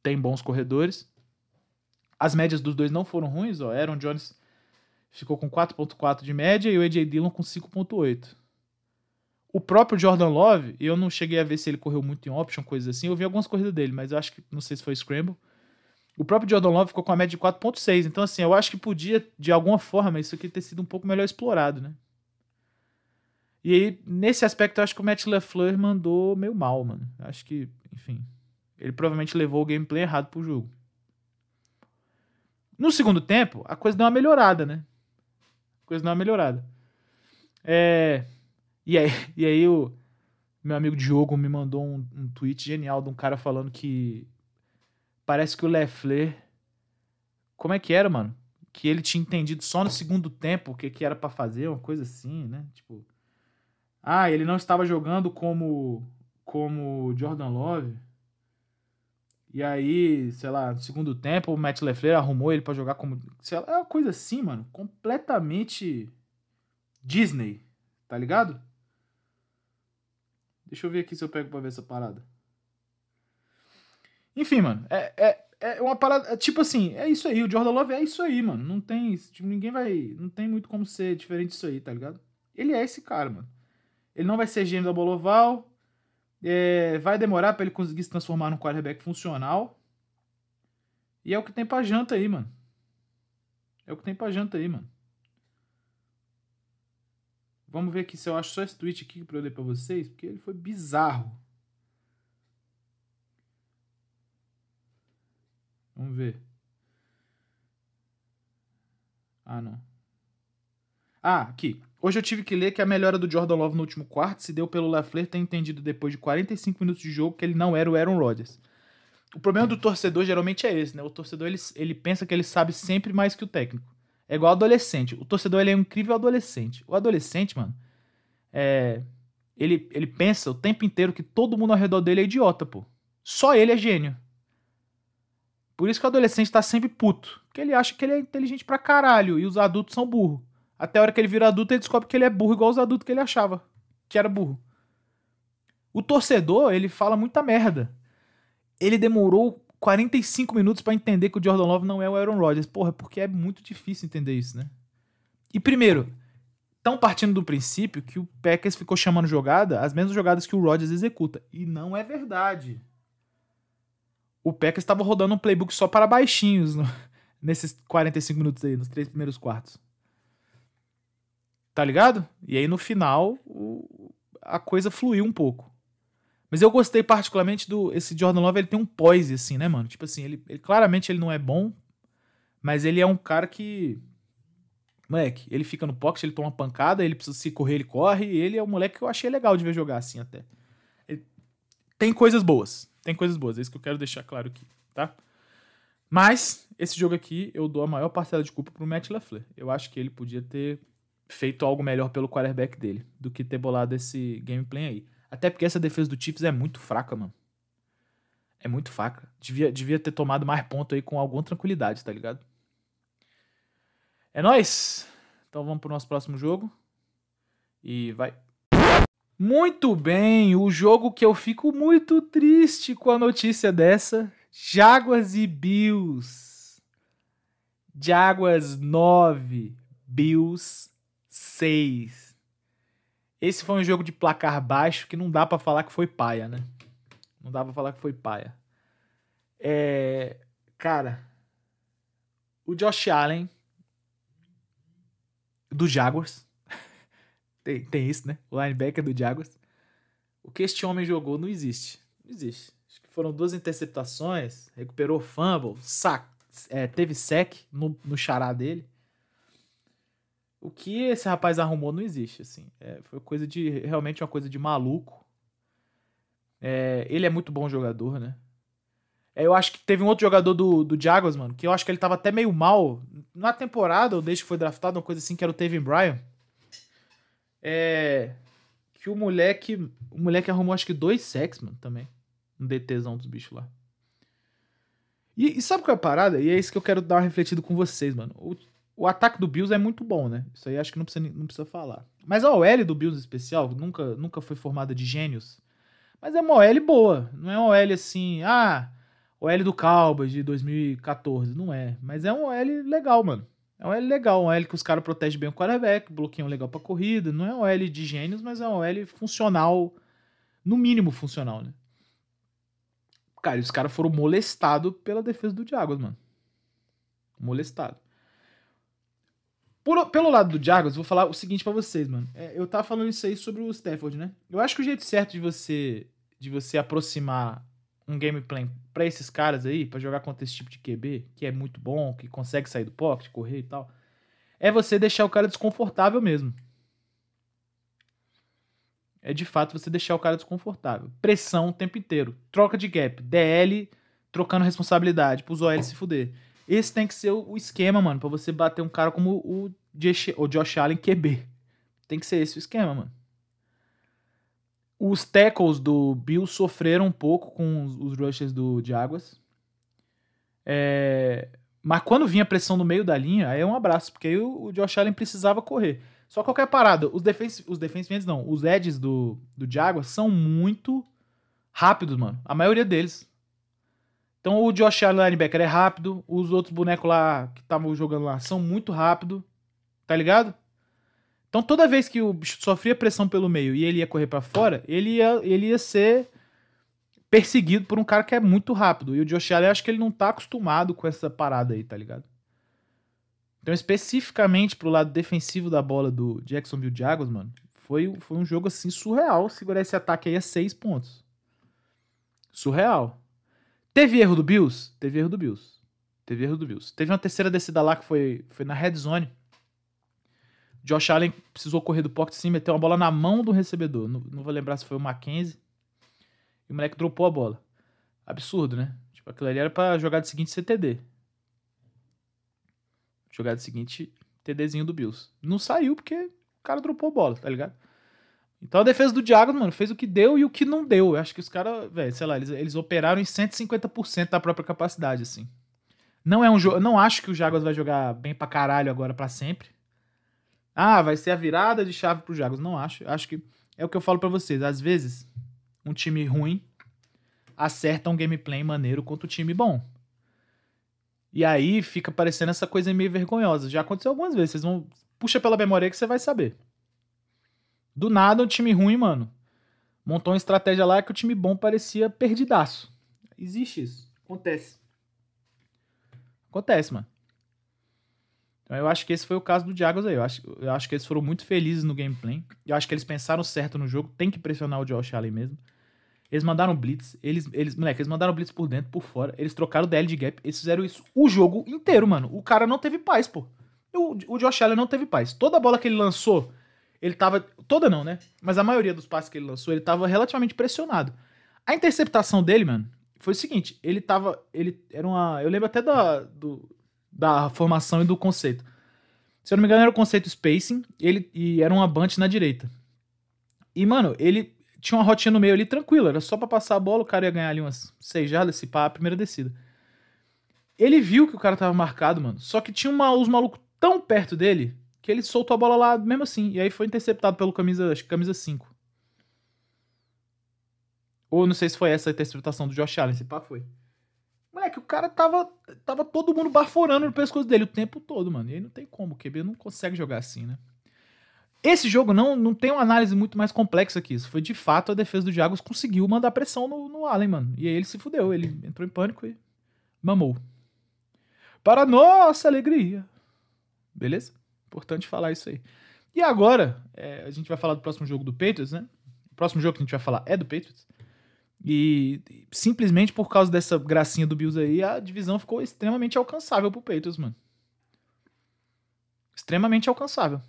Speaker 2: Tem bons corredores. As médias dos dois não foram ruins, ó. Aaron Jones ficou com 4.4 de média e o AJ Dillon com 5.8. O próprio Jordan Love, eu não cheguei a ver se ele correu muito em option, coisas assim. Eu vi algumas corridas dele, mas eu acho que não sei se foi scramble. O próprio Jordan Love ficou com a média de 4.6. Então, assim, eu acho que podia, de alguma forma, isso aqui ter sido um pouco melhor explorado, né? E aí, nesse aspecto, eu acho que o Matt LeFleur mandou meio mal, mano. Acho que, enfim, ele provavelmente levou o gameplay errado pro jogo. No segundo tempo, a coisa deu uma melhorada, né? A coisa deu uma melhorada. É... E aí, e aí o meu amigo Diogo me mandou um, um tweet genial de um cara falando que Parece que o Lefler. Como é que era, mano? Que ele tinha entendido só no segundo tempo o que, que era para fazer, uma coisa assim, né? Tipo. Ah, ele não estava jogando como. Como Jordan Love. E aí, sei lá, no segundo tempo, o Matt LeFleur arrumou ele para jogar como. Sei lá, é uma coisa assim, mano. Completamente. Disney. Tá ligado? Deixa eu ver aqui se eu pego pra ver essa parada. Enfim, mano, é, é, é uma parada. É, tipo assim, é isso aí. O Jordan Love é isso aí, mano. Não tem. Tipo, ninguém vai. Não tem muito como ser diferente disso aí, tá ligado? Ele é esse cara, mano. Ele não vai ser gênio da bola oval. É, vai demorar para ele conseguir se transformar num quarterback funcional. E é o que tem pra janta aí, mano. É o que tem pra janta aí, mano. Vamos ver aqui se eu acho só esse tweet aqui pra eu ler pra vocês, porque ele foi bizarro. Vamos ver. Ah, não. Ah, aqui. Hoje eu tive que ler que a melhora do Jordan Love no último quarto se deu pelo Lafleur ter entendido depois de 45 minutos de jogo que ele não era o Aaron Rodgers. O problema do torcedor geralmente é esse, né? O torcedor ele, ele pensa que ele sabe sempre mais que o técnico. É igual adolescente. O torcedor ele é um incrível adolescente. O adolescente, mano, é, ele, ele pensa o tempo inteiro que todo mundo ao redor dele é idiota, pô. Só ele é gênio. Por isso que o adolescente tá sempre puto. Porque ele acha que ele é inteligente pra caralho e os adultos são burros. Até a hora que ele vira adulto, ele descobre que ele é burro igual os adultos que ele achava que era burro. O torcedor, ele fala muita merda. Ele demorou 45 minutos para entender que o Jordan Love não é o Aaron Rodgers. Porra, porque é muito difícil entender isso, né? E primeiro, estão partindo do princípio que o Packers ficou chamando jogada as mesmas jogadas que o Rodgers executa. E não é verdade o Packers estava rodando um playbook só para baixinhos no, nesses 45 minutos aí, nos três primeiros quartos. Tá ligado? E aí no final o, a coisa fluiu um pouco. Mas eu gostei particularmente do esse Jordan Love, ele tem um poise assim, né, mano? Tipo assim, ele, ele claramente ele não é bom, mas ele é um cara que moleque, ele fica no pocket, ele toma pancada, ele precisa se correr, ele corre, e ele é um moleque que eu achei legal de ver jogar assim até. Tem coisas boas tem coisas boas, é isso que eu quero deixar claro aqui, tá? Mas, esse jogo aqui, eu dou a maior parcela de culpa pro Matt LaFleur. Eu acho que ele podia ter feito algo melhor pelo quarterback dele do que ter bolado esse gameplay aí. Até porque essa defesa do Chiefs é muito fraca, mano. É muito fraca. Devia, devia ter tomado mais ponto aí com alguma tranquilidade, tá ligado? É nóis! Então vamos pro nosso próximo jogo. E vai. Muito bem, o jogo que eu fico muito triste com a notícia dessa. Jaguars e Bills. Jaguars 9, Bills 6. Esse foi um jogo de placar baixo que não dá para falar que foi paia, né? Não dá pra falar que foi paia. É, cara, o Josh Allen do Jaguars. Tem, tem isso, né? O linebacker do Jaguars. O que este homem jogou não existe. Não existe. Acho que foram duas interceptações, recuperou fumble, sac, é, teve sec no, no xará dele. O que esse rapaz arrumou não existe, assim. É, foi coisa de. Realmente uma coisa de maluco. É, ele é muito bom jogador, né? É, eu acho que teve um outro jogador do, do Jaguars, mano, que eu acho que ele tava até meio mal na temporada, ou desde que foi draftado, uma coisa assim, que era o Taven Bryan. É. Que o moleque. O moleque arrumou acho que dois sacks, mano, também. Um DTzão dos bichos lá. E, e, sabe qual é a parada? E é isso que eu quero dar uma refletida com vocês, mano. O, o ataque do Bills é muito bom, né? Isso aí acho que não precisa, não precisa falar. Mas a OL do Bills especial nunca, nunca foi formada de gênios. Mas é uma OL boa. Não é uma OL assim, ah, OL do Cowboys de 2014. Não é. Mas é uma OL legal, mano. É uma OL legal. Uma OL que os caras protegem bem o quarterback, bloqueiam legal pra corrida. Não é uma OL de gênios, mas é uma OL funcional. No mínimo funcional, né? Cara, os caras foram molestados pela defesa do Jaguars, mano. Molestado. Por, pelo lado do Jaguars, vou falar o seguinte para vocês, mano. É, eu tava falando isso aí sobre o Stafford, né? Eu acho que o jeito certo de você de você aproximar um gameplay para esses caras aí, para jogar contra esse tipo de QB, que é muito bom, que consegue sair do pocket, correr e tal, é você deixar o cara desconfortável mesmo. É de fato você deixar o cara desconfortável. Pressão o tempo inteiro. Troca de gap. DL trocando responsabilidade pros OL se fuder. Esse tem que ser o esquema, mano, para você bater um cara como o, Josh, Allen QB. Tem que ser esse o esquema, mano. Os tackles do Bill sofreram um pouco com os, rushes do Jaguars. É, mas quando vinha pressão no meio da linha, aí é um abraço, porque aí o, Josh Allen precisava correr. Só qualquer parada, os, defens, os defensives não, os edges do, do Jaguars são muito rápidos, mano. A maioria deles. Então o Josh Allen linebacker é rápido, os outros bonecos lá que estavam jogando lá são muito rápido, tá ligado? Então toda vez que o bicho sofria pressão pelo meio e ele ia correr para fora, ele ia, ele ia ser perseguido por um cara que é muito rápido. E o Josh Allen acho que ele não tá acostumado com essa parada aí, tá ligado? Então especificamente pro lado defensivo da bola do Jacksonville Jaguars, mano, foi, foi um jogo assim surreal segurar esse ataque aí a seis pontos. Surreal. Teve erro do Bills? Teve erro do Bills. Teve erro do Bills. Teve uma terceira descida lá que foi, foi na red zone. Josh Allen precisou correr do pocket sim, meteu uma bola na mão do recebedor. Não, não vou lembrar se foi o Mackenzie. E o moleque dropou a bola. Absurdo, né? Tipo, aquilo ali era pra jogar de seguinte CTD. Jogada seguinte, TDzinho do Bills. Não saiu porque o cara dropou a bola, tá ligado? Então a defesa do Diago, mano, fez o que deu e o que não deu. Eu acho que os caras, velho, sei lá, eles, eles operaram em 150% da própria capacidade, assim. Não é um jogo. Não acho que o Jaguars vai jogar bem pra caralho agora para sempre. Ah, vai ser a virada de chave pro Jaguars. Não acho. Acho que é o que eu falo para vocês. Às vezes, um time ruim acerta um gameplay maneiro contra um time bom. E aí fica parecendo essa coisa meio vergonhosa. Já aconteceu algumas vezes. Vocês vão. Puxa pela memória que você vai saber. Do nada, um time ruim, mano, montou uma estratégia lá que o time bom parecia perdidaço. Existe isso. Acontece. Acontece, mano. Então eu acho que esse foi o caso do Diagos aí. Eu acho, eu acho que eles foram muito felizes no gameplay. Eu acho que eles pensaram certo no jogo. Tem que pressionar o Josh Allen mesmo. Eles mandaram blitz. Eles, eles, moleque, eles mandaram blitz por dentro, por fora. Eles trocaram o DL de gap. Eles fizeram isso o jogo inteiro, mano. O cara não teve paz, pô. O, o Josh Allen não teve paz. Toda bola que ele lançou, ele tava. Toda não, né? Mas a maioria dos passes que ele lançou, ele tava relativamente pressionado. A interceptação dele, mano, foi o seguinte: ele tava. Ele era uma. Eu lembro até da, do, da formação e do conceito. Se eu não me engano, era o conceito spacing ele, e era uma bunch na direita. E, mano, ele tinha uma rotinha no meio ali tranquila, era só para passar a bola, o cara ia ganhar ali umas seis jardas, se pá, a primeira descida. Ele viu que o cara tava marcado, mano, só que tinha uma, os malucos tão perto dele que ele soltou a bola lá mesmo assim, e aí foi interceptado pelo camisa, acho que camisa 5. Ou não sei se foi essa a interceptação do Josh Allen, se pá foi. Moleque, o cara tava, tava todo mundo baforando no pescoço dele o tempo todo, mano. E aí não tem como, o QB não consegue jogar assim, né? Esse jogo não, não tem uma análise muito mais complexa que isso. Foi de fato a defesa do Jaguars conseguiu mandar pressão no, no Allen, mano. E aí ele se fudeu. Ele entrou em pânico e mamou. Para nossa alegria. Beleza? Importante falar isso aí. E agora, é, a gente vai falar do próximo jogo do Patriots, né? O próximo jogo que a gente vai falar é do Patriots. E simplesmente por causa dessa gracinha do Bills aí, a divisão ficou extremamente alcançável pro Patriots, mano. Extremamente alcançável.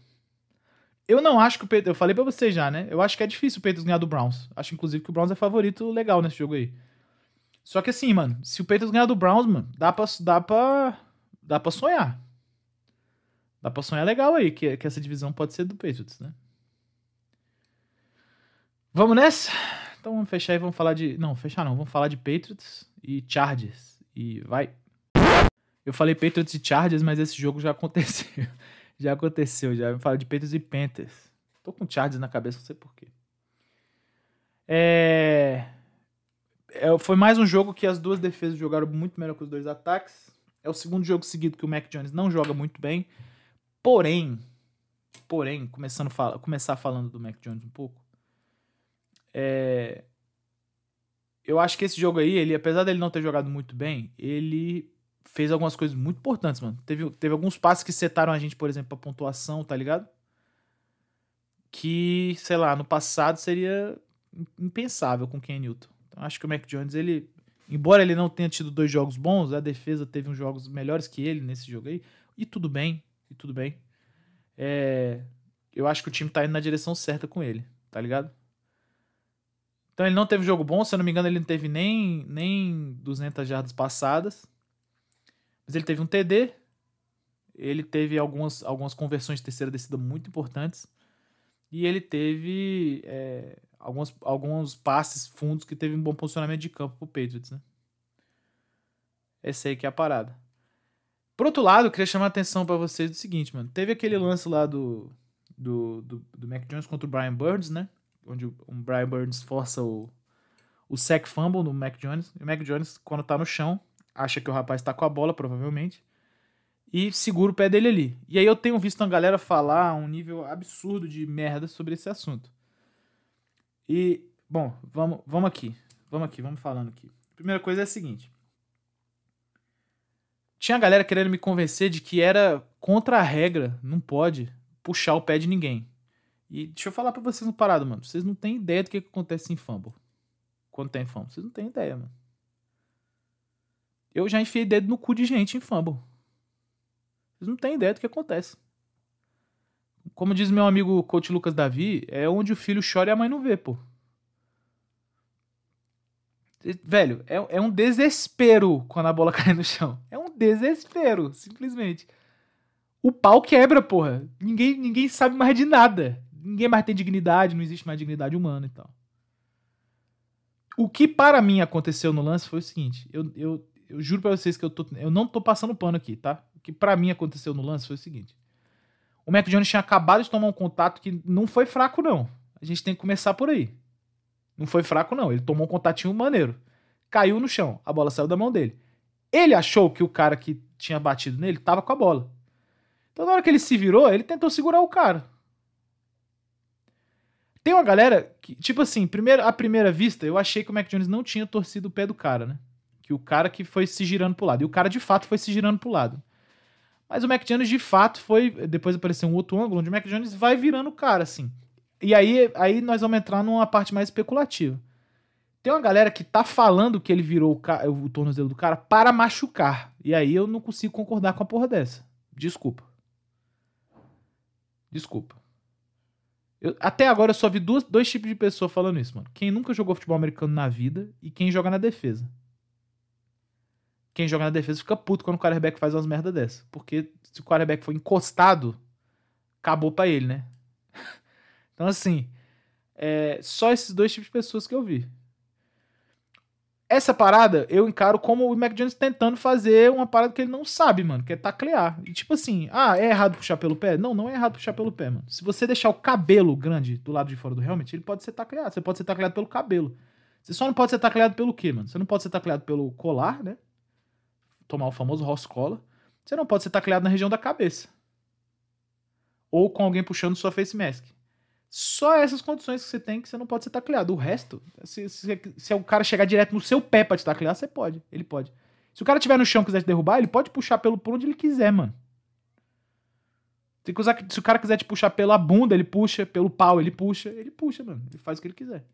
Speaker 2: Eu não acho que o Patriots. Eu falei pra vocês já, né? Eu acho que é difícil o Patriots ganhar do Browns. Acho, inclusive, que o Browns é favorito legal nesse jogo aí. Só que assim, mano, se o Patriots ganhar do Browns, mano, dá pra, dá pra, dá pra sonhar. Dá pra sonhar legal aí, que, que essa divisão pode ser do Patriots, né? Vamos nessa? Então vamos fechar e vamos falar de. Não, fechar não. Vamos falar de Patriots e Chargers. E vai. Eu falei Patriots e Chargers, mas esse jogo já aconteceu. já aconteceu, já. Vamos falar de Patriots e Panthers. Tô com Chargers na cabeça, não sei porquê. É... é... Foi mais um jogo que as duas defesas jogaram muito melhor que os dois ataques. É o segundo jogo seguido que o Mac Jones não joga muito bem. Porém, porém, começando fala, começar falando do Mac Jones um pouco. É, eu acho que esse jogo aí, ele, apesar dele não ter jogado muito bem, ele fez algumas coisas muito importantes, mano. Teve, teve alguns passes que setaram a gente, por exemplo, pra pontuação, tá ligado? Que, sei lá, no passado seria impensável com Ken Newton. Então, acho que o Mac Jones, ele, embora ele não tenha tido dois jogos bons, a defesa teve uns jogos melhores que ele nesse jogo aí, e tudo bem, e tudo bem. É, eu acho que o time tá indo na direção certa com ele, tá ligado? Então ele não teve jogo bom, se eu não me engano, ele não teve nem, nem 200 jardas passadas. Mas ele teve um TD. Ele teve algumas, algumas conversões de terceira descida muito importantes. E ele teve é, alguns, alguns passes fundos que teve um bom posicionamento de campo pro Patriots, né? Essa aí que é a parada. Por outro lado, eu queria chamar a atenção para vocês do seguinte, mano. Teve aquele lance lá do, do, do, do Mac Jones contra o Brian Burns, né? Onde o Brian Burns força o, o sack fumble no Mac Jones. E o Mac Jones, quando tá no chão, acha que o rapaz tá com a bola, provavelmente, e segura o pé dele ali. E aí eu tenho visto uma galera falar um nível absurdo de merda sobre esse assunto. E, bom, vamos, vamos aqui. Vamos aqui, vamos falando aqui. Primeira coisa é a seguinte. Tinha a galera querendo me convencer de que era contra a regra, não pode puxar o pé de ninguém. E deixa eu falar pra vocês no parado, mano. Vocês não têm ideia do que, que acontece em fumble. Quando tem fumble. Vocês não têm ideia, mano. Eu já enfiei dedo no cu de gente em fumble. Vocês não têm ideia do que acontece. Como diz meu amigo coach Lucas Davi, é onde o filho chora e a mãe não vê, pô. Velho, é, é um desespero quando a bola cai no chão. É um desespero, simplesmente. O pau quebra, porra. Ninguém, ninguém sabe mais de nada ninguém mais tem dignidade, não existe mais dignidade humana e tal. O que para mim aconteceu no lance foi o seguinte: eu, eu, eu juro para vocês que eu, tô, eu não tô passando pano aqui, tá? O que para mim aconteceu no lance foi o seguinte: o Mac Jones tinha acabado de tomar um contato que não foi fraco, não. A gente tem que começar por aí. Não foi fraco, não. Ele tomou um contatinho maneiro. Caiu no chão. A bola saiu da mão dele. Ele achou que o cara que tinha batido nele tava com a bola. Então, na hora que ele se virou, ele tentou segurar o cara. Tem uma galera que, tipo assim, primeiro, à primeira vista, eu achei que o Mac Jones não tinha torcido o pé do cara, né? Que o cara que foi se girando pro lado. E o cara de fato foi se girando pro lado. Mas o Mac Jones de fato foi. Depois apareceu um outro ângulo onde o Mac Jones vai virando o cara, assim. E aí, aí nós vamos entrar numa parte mais especulativa. Tem uma galera que tá falando que ele virou o, ca... o tornozelo do cara para machucar. E aí eu não consigo concordar com a porra dessa. Desculpa. Desculpa. Eu, até agora eu só vi duas, dois tipos de pessoa falando isso, mano. Quem nunca jogou futebol americano na vida e quem joga na defesa. Quem joga na defesa fica puto quando o quarterback faz umas merda dessa. Porque se o quarterback for encostado, acabou pra ele, né? então, assim, é só esses dois tipos de pessoas que eu vi essa parada eu encaro como o Mac Jones tentando fazer uma parada que ele não sabe, mano, que é taclear. E tipo assim, ah, é errado puxar pelo pé? Não, não é errado puxar pelo pé, mano. Se você deixar o cabelo grande do lado de fora do helmet, ele pode ser tacleado. Você pode ser tacleado pelo cabelo. Você só não pode ser tacleado pelo quê, mano? Você não pode ser tacleado pelo colar, né? tomar o famoso Roscola, você não pode ser tacleado na região da cabeça. Ou com alguém puxando sua face mask. Só essas condições que você tem que você não pode ser tacleado. O resto, se, se, se o cara chegar direto no seu pé pra te taclear, você pode. Ele pode. Se o cara estiver no chão e quiser te derrubar, ele pode puxar pelo por onde ele quiser, mano. Se, se o cara quiser te puxar pela bunda, ele puxa. Pelo pau, ele puxa. Ele puxa, mano. Ele faz o que ele quiser.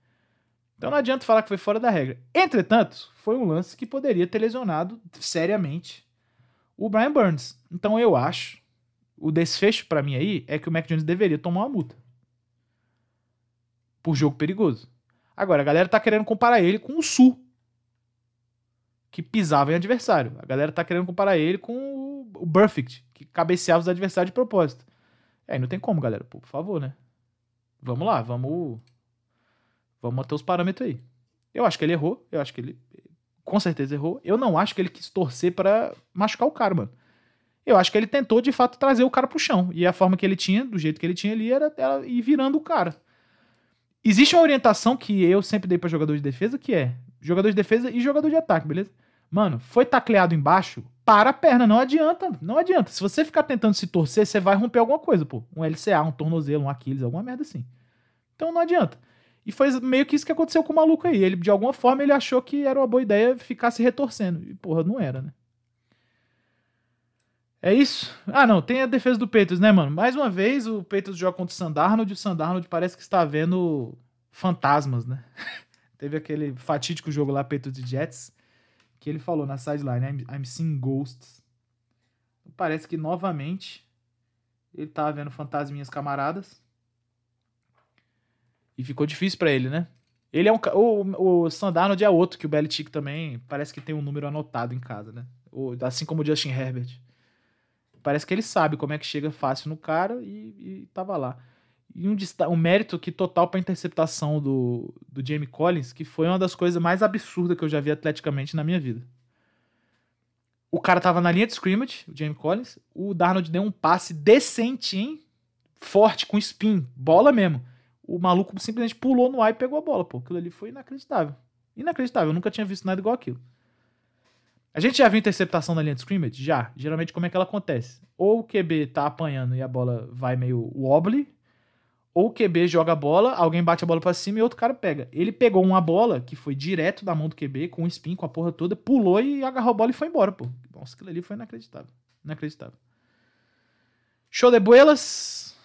Speaker 2: Então não adianta falar que foi fora da regra. Entretanto, foi um lance que poderia ter lesionado seriamente o Brian Burns. Então eu acho, o desfecho para mim aí é que o Mac Jones deveria tomar uma multa. Por jogo perigoso. Agora, a galera tá querendo comparar ele com o Sul, que pisava em adversário. A galera tá querendo comparar ele com o Perfect, que cabeceava os adversários de propósito. Aí não tem como, galera. Pô, por favor, né? Vamos lá, vamos Vamos manter os parâmetros aí. Eu acho que ele errou. Eu acho que ele com certeza errou. Eu não acho que ele quis torcer para machucar o cara, mano. Eu acho que ele tentou de fato trazer o cara pro chão. E a forma que ele tinha, do jeito que ele tinha ali, era, era ir virando o cara. Existe uma orientação que eu sempre dei para jogador de defesa, que é jogador de defesa e jogador de ataque, beleza? Mano, foi tacleado embaixo, para a perna, não adianta, não adianta. Se você ficar tentando se torcer, você vai romper alguma coisa, pô. Um LCA, um tornozelo, um Aquiles, alguma merda assim. Então não adianta. E foi meio que isso que aconteceu com o maluco aí. Ele, de alguma forma, ele achou que era uma boa ideia ficar se retorcendo. E, porra, não era, né? É isso? Ah, não, tem a defesa do Peitos, né, mano? Mais uma vez, o Peitos joga contra o Sandarnold e o Sandarnold parece que está vendo fantasmas, né? Teve aquele fatídico jogo lá, Peitos e Jets, que ele falou na sideline, I'm, I'm seeing ghosts. Parece que, novamente, ele tá vendo fantasminhas camaradas. E ficou difícil para ele, né? Ele é um. O, o Sandarnold é outro que o Belichick também parece que tem um número anotado em casa, né? O, assim como o Justin Herbert. Parece que ele sabe como é que chega fácil no cara e, e tava lá. E um, um mérito que total pra interceptação do, do Jamie Collins, que foi uma das coisas mais absurdas que eu já vi atleticamente na minha vida. O cara tava na linha de scrimmage, o Jamie Collins. O Darnold deu um passe decente, hein? Forte, com spin, bola mesmo o maluco simplesmente pulou no ar e pegou a bola, pô. Aquilo ali foi inacreditável. Inacreditável, eu nunca tinha visto nada igual aquilo. A gente já viu interceptação na linha de scrimmage? Já. Geralmente, como é que ela acontece? Ou o QB tá apanhando e a bola vai meio wobbly, ou o QB joga a bola, alguém bate a bola para cima e outro cara pega. Ele pegou uma bola que foi direto da mão do QB, com um spin, com a porra toda, pulou e agarrou a bola e foi embora, pô. Nossa, aquilo ali foi inacreditável. Inacreditável. Show de buelas.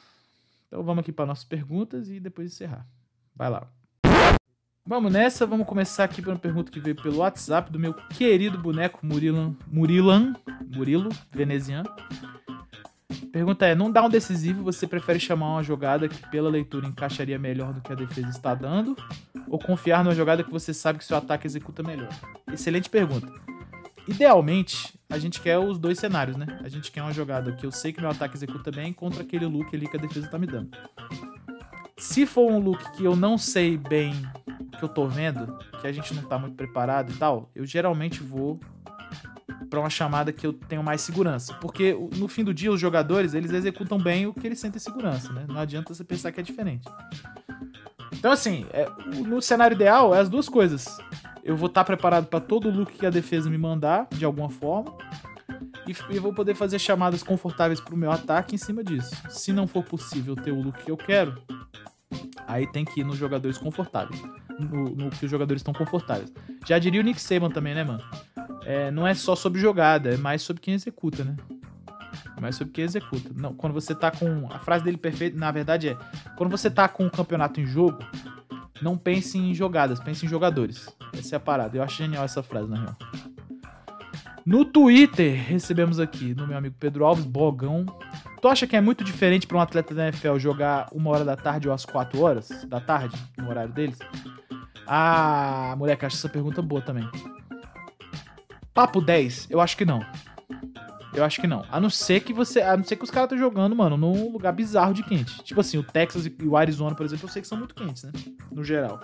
Speaker 2: Então vamos aqui para nossas perguntas e depois encerrar. Vai lá. Vamos nessa, vamos começar aqui por uma pergunta que veio pelo WhatsApp do meu querido boneco Murilan, Murilan, Murilo Veneziano. Pergunta é: não dá um decisivo, você prefere chamar uma jogada que pela leitura encaixaria melhor do que a defesa está dando? Ou confiar numa jogada que você sabe que seu ataque executa melhor? Excelente pergunta. Idealmente, a gente quer os dois cenários, né? A gente quer uma jogada que eu sei que meu ataque executa bem contra aquele look ali que a defesa tá me dando. Se for um look que eu não sei bem que eu tô vendo, que a gente não tá muito preparado e tal, eu geralmente vou para uma chamada que eu tenho mais segurança, porque no fim do dia os jogadores, eles executam bem o que eles sentem segurança, né? Não adianta você pensar que é diferente. Então assim, é, no cenário ideal é as duas coisas eu vou estar tá preparado para todo look que a defesa me mandar, de alguma forma. E eu vou poder fazer chamadas confortáveis para o meu ataque em cima disso. Se não for possível ter o look que eu quero, aí tem que ir nos jogadores confortáveis. No, no que os jogadores estão confortáveis. Já diria o Nick Saban também, né, mano? É, não é só sobre jogada, é mais sobre quem executa, né? É mais sobre quem executa. Não, quando você tá com. A frase dele perfeita, na verdade, é: quando você tá com o campeonato em jogo, não pense em jogadas, pense em jogadores. Essa é a parada. Eu acho genial essa frase, na real. No Twitter, recebemos aqui no meu amigo Pedro Alves, Bogão. Tu acha que é muito diferente para um atleta da NFL jogar uma hora da tarde ou às quatro horas da tarde, no horário deles? Ah, moleque, acho essa pergunta boa também. Papo 10, eu acho que não. Eu acho que não. A não ser que você. A não ser que os caras estão jogando, mano, num lugar bizarro de quente. Tipo assim, o Texas e o Arizona, por exemplo, eu sei que são muito quentes, né? No geral.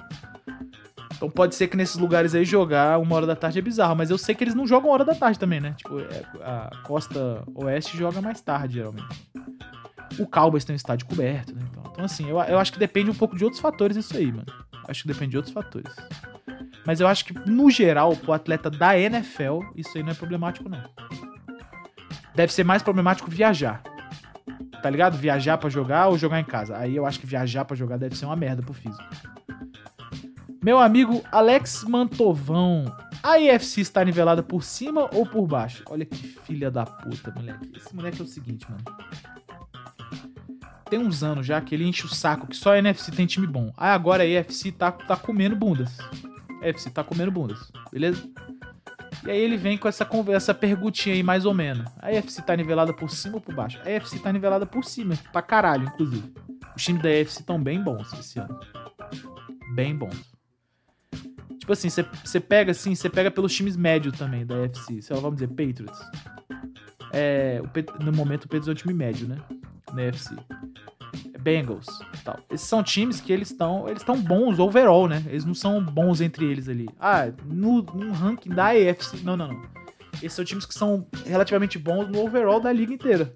Speaker 2: Então pode ser que nesses lugares aí jogar uma hora da tarde é bizarro, mas eu sei que eles não jogam hora da tarde também, né? Tipo, é, a costa oeste joga mais tarde, geralmente. O Cowboys tem um estádio coberto, né? Então, então assim, eu, eu acho que depende um pouco de outros fatores isso aí, mano. Acho que depende de outros fatores. Mas eu acho que, no geral, pro atleta da NFL, isso aí não é problemático, não. Deve ser mais problemático viajar. Tá ligado? Viajar pra jogar ou jogar em casa. Aí eu acho que viajar pra jogar deve ser uma merda pro físico. Meu amigo Alex Mantovão. A IFC está nivelada por cima ou por baixo? Olha que filha da puta, moleque. Esse moleque é o seguinte, mano. Tem uns anos já que ele enche o saco que só a NFC tem time bom. Aí agora a EFC tá, tá comendo bundas. A EFC tá comendo bundas, beleza? E aí ele vem com essa conversa, perguntinha aí, mais ou menos. A EFC tá nivelada por cima ou por baixo? A EFC tá nivelada por cima, pra caralho, inclusive. Os times da EFC estão bem bons esse ano. Bem bons. Tipo assim, você pega assim, você pega pelos times médios também da EFC. Sei lá, vamos dizer, Patriots. É, o, no momento o Patriots é um time médio, né? Na EFC. Bengals, tal. Esses são times que eles estão eles estão bons overall, né? Eles não são bons entre eles ali. Ah, no, no ranking da EFC, não, não, não. Esses são times que são relativamente bons no overall da liga inteira.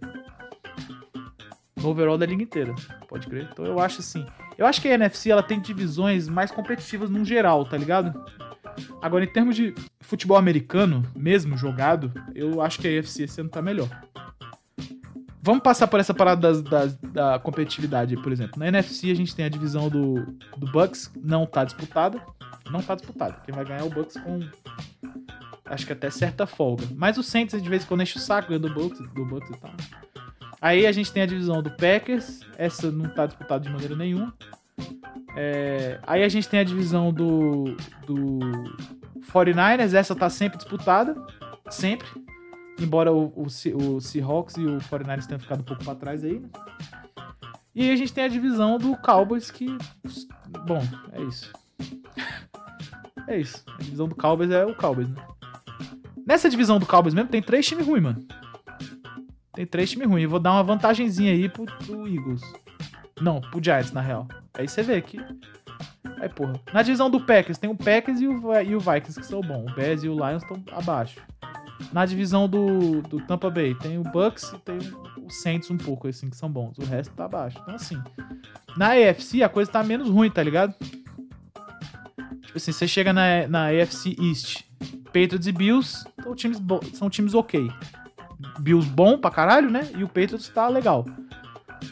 Speaker 2: No overall da liga inteira, pode crer. Então eu acho assim, eu acho que a NFC ela tem divisões mais competitivas no geral, tá ligado? Agora, em termos de futebol americano, mesmo jogado, eu acho que a AFC esse ano tá melhor. Vamos passar por essa parada das, das, da competitividade, por exemplo. Na NFC a gente tem a divisão do, do Bucks, não tá disputada. Não tá disputada. Quem vai ganhar é o Bucks com. Acho que até certa folga. Mas o Saints de vez em quando enche o saco do Bucks, do Bucks e tal. Aí a gente tem a divisão do Packers. Essa não tá disputada de maneira nenhuma. É, aí a gente tem a divisão do, do 49ers. Essa tá sempre disputada. Sempre. Embora o, o, o Seahawks e o 49ers tenham ficado um pouco para trás aí, né? E aí a gente tem a divisão do Cowboys que. Bom, é isso. é isso. A divisão do Cowboys é o Cowboys, né? Nessa divisão do Cowboys mesmo tem três times ruins, mano. Tem três times ruins. Vou dar uma vantagenzinha aí pro, pro Eagles. Não, pro Giants, na real. Aí você vê que. Aí, porra. Na divisão do Packers, tem o Packers e o, e o Vikings que são bons. O Bears e o Lions estão abaixo. Na divisão do, do Tampa Bay, tem o Bucks e tem o Saints um pouco, assim, que são bons. O resto tá abaixo. Então, assim, na AFC a coisa tá menos ruim, tá ligado? Tipo assim, você chega na, na AFC East, Patriots e Bills são times, são times ok. Bills bom pra caralho, né? E o Patriots tá legal.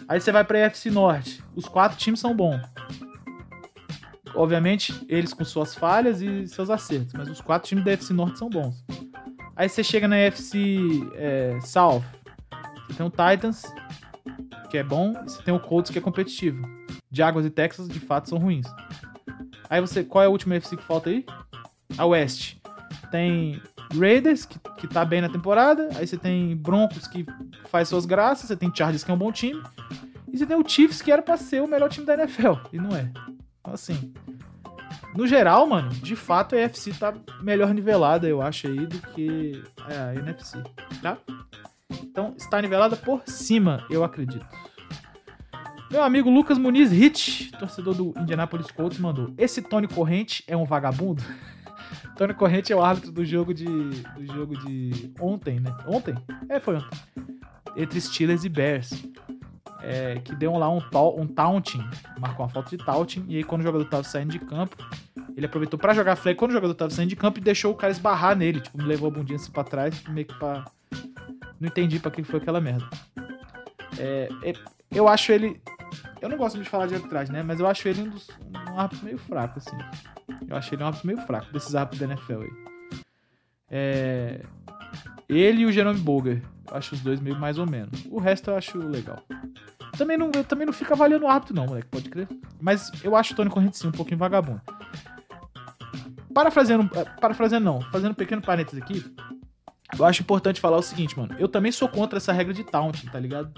Speaker 2: Aí você vai pra AFC Norte. Os quatro times são bons. Obviamente, eles com suas falhas e seus acertos, mas os quatro times da AFC Norte são bons. Aí você chega na FC é, South. Você tem o Titans, que é bom, e você tem o Colts, que é competitivo. Jaguars e Texas, de fato, são ruins. Aí você. Qual é a última FC que falta aí? A West. Tem Raiders, que, que tá bem na temporada. Aí você tem Broncos, que faz suas graças. Você tem Chargers, que é um bom time. E você tem o Chiefs, que era pra ser o melhor time da NFL. E não é. Então, assim. No geral, mano, de fato a NFC tá melhor nivelada, eu acho, aí, do que a NFC, tá? Então, está nivelada por cima, eu acredito. Meu amigo Lucas Muniz Hit, torcedor do Indianapolis Colts, mandou: Esse Tony Corrente é um vagabundo? Tony Corrente é o árbitro do jogo de. do jogo de. ontem, né? Ontem? É, foi ontem. Entre Steelers e Bears é, que deu lá um, um taunting, marcou uma falta de taunting, e aí quando o jogador tava saindo de campo, ele aproveitou para jogar flag quando o jogador tava saindo de campo e deixou o cara esbarrar nele, tipo, me levou a bundinha assim pra trás, meio que pra... Não entendi pra que foi aquela merda. É, é, eu acho ele... Eu não gosto de falar de arbitragem, né? Mas eu acho ele um, dos, um árbitro meio fraco, assim. Eu acho ele um árbitro meio fraco, desses árbitros da NFL aí. É... Ele e o Jerome Boger. Eu acho os dois meio mais ou menos. O resto eu acho legal. Também não, eu também não fica avaliando o árbitro, não, moleque, pode crer. Mas eu acho o Tony Corrente sim um pouquinho vagabundo. Parafraseando, eh, parafraseando não, fazendo um pequeno parênteses aqui, eu acho importante falar o seguinte, mano. Eu também sou contra essa regra de taunting, tá ligado?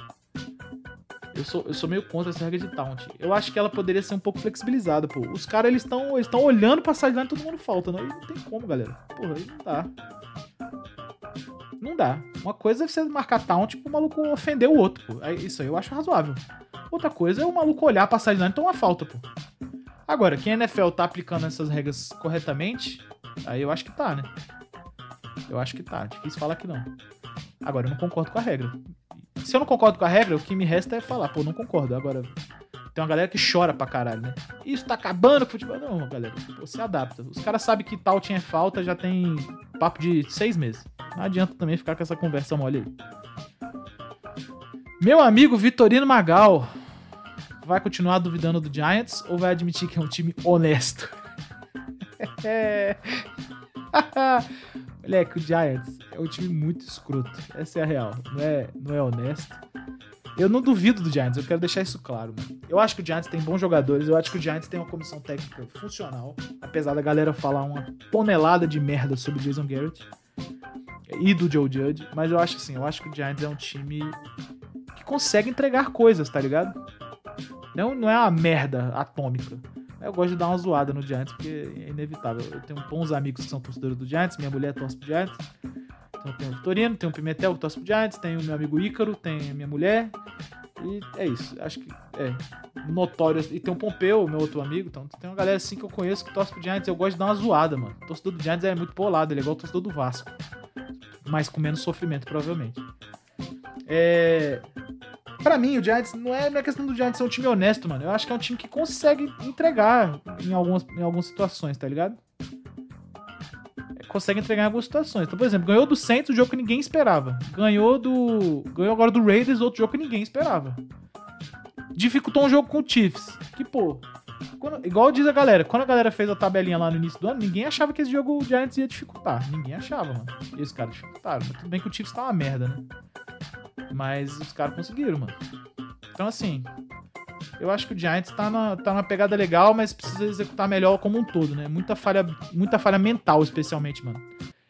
Speaker 2: Eu sou, eu sou meio contra essa regra de taunt. Eu acho que ela poderia ser um pouco flexibilizada, pô. Os caras, eles estão eles olhando pra sideline e todo mundo falta, não? E não tem como, galera. Porra, aí não dá. Não dá. Uma coisa é você marcar taunt pro maluco ofender o outro, pô. Isso aí eu acho razoável. Outra coisa é o maluco olhar pra sideline e tomar falta, pô. Agora, quem a NFL tá aplicando essas regras corretamente, aí eu acho que tá, né? Eu acho que tá. Difícil falar que não. Agora, eu não concordo com a regra. Se eu não concordo com a regra, o que me resta é falar, pô, não concordo. Agora, Tem uma galera que chora pra caralho, né? Isso tá acabando com o futebol. Não, galera, se adapta. Os caras sabem que tal tinha falta já tem papo de seis meses. Não adianta também ficar com essa conversa mole aí. Meu amigo Vitorino Magal vai continuar duvidando do Giants ou vai admitir que é um time honesto? é. Moleque, o Giants é um time muito escroto. Essa é a real. Não é, não é honesto. Eu não duvido do Giants, eu quero deixar isso claro. Mano. Eu acho que o Giants tem bons jogadores, eu acho que o Giants tem uma comissão técnica funcional, apesar da galera falar uma tonelada de merda sobre Jason Garrett e do Joe Judge, mas eu acho assim, eu acho que o Giants é um time que consegue entregar coisas, tá ligado? Não, não é uma merda atômica. Eu gosto de dar uma zoada no Giants, porque é inevitável. Eu tenho bons amigos que são torcedores do Giants, minha mulher torce pro Giants. Então tem o Vitorino, tem o Pimentel que torce pro Giants, tem o meu amigo Ícaro, tem a minha mulher. E é isso. Acho que é notório. E tem o Pompeu, meu outro amigo. Então tem uma galera assim que eu conheço que torce pro Giants. Eu gosto de dar uma zoada, mano. O torcedor do Giants é muito polado, ele é igual o torcedor do Vasco. Mas com menos sofrimento, provavelmente. É. Pra mim, o Giants não é, não é questão do Giants ser um time honesto, mano. Eu acho que é um time que consegue entregar em algumas, em algumas situações, tá ligado? Consegue entregar em algumas situações. Então, por exemplo, ganhou do Saints, o jogo que ninguém esperava. Ganhou do. Ganhou agora do Raiders, outro jogo que ninguém esperava. Dificultou um jogo com o Chiefs. Que, pô. Quando, igual diz a galera, quando a galera fez a tabelinha lá no início do ano, ninguém achava que esse jogo o Giants ia dificultar. Ninguém achava, mano. E os caras dificultaram. Tudo bem que o Chiefs tá uma merda, né? Mas os caras conseguiram, mano. Então, assim, eu acho que o Giants tá na, tá na pegada legal, mas precisa executar melhor como um todo, né? Muita falha, muita falha mental, especialmente, mano.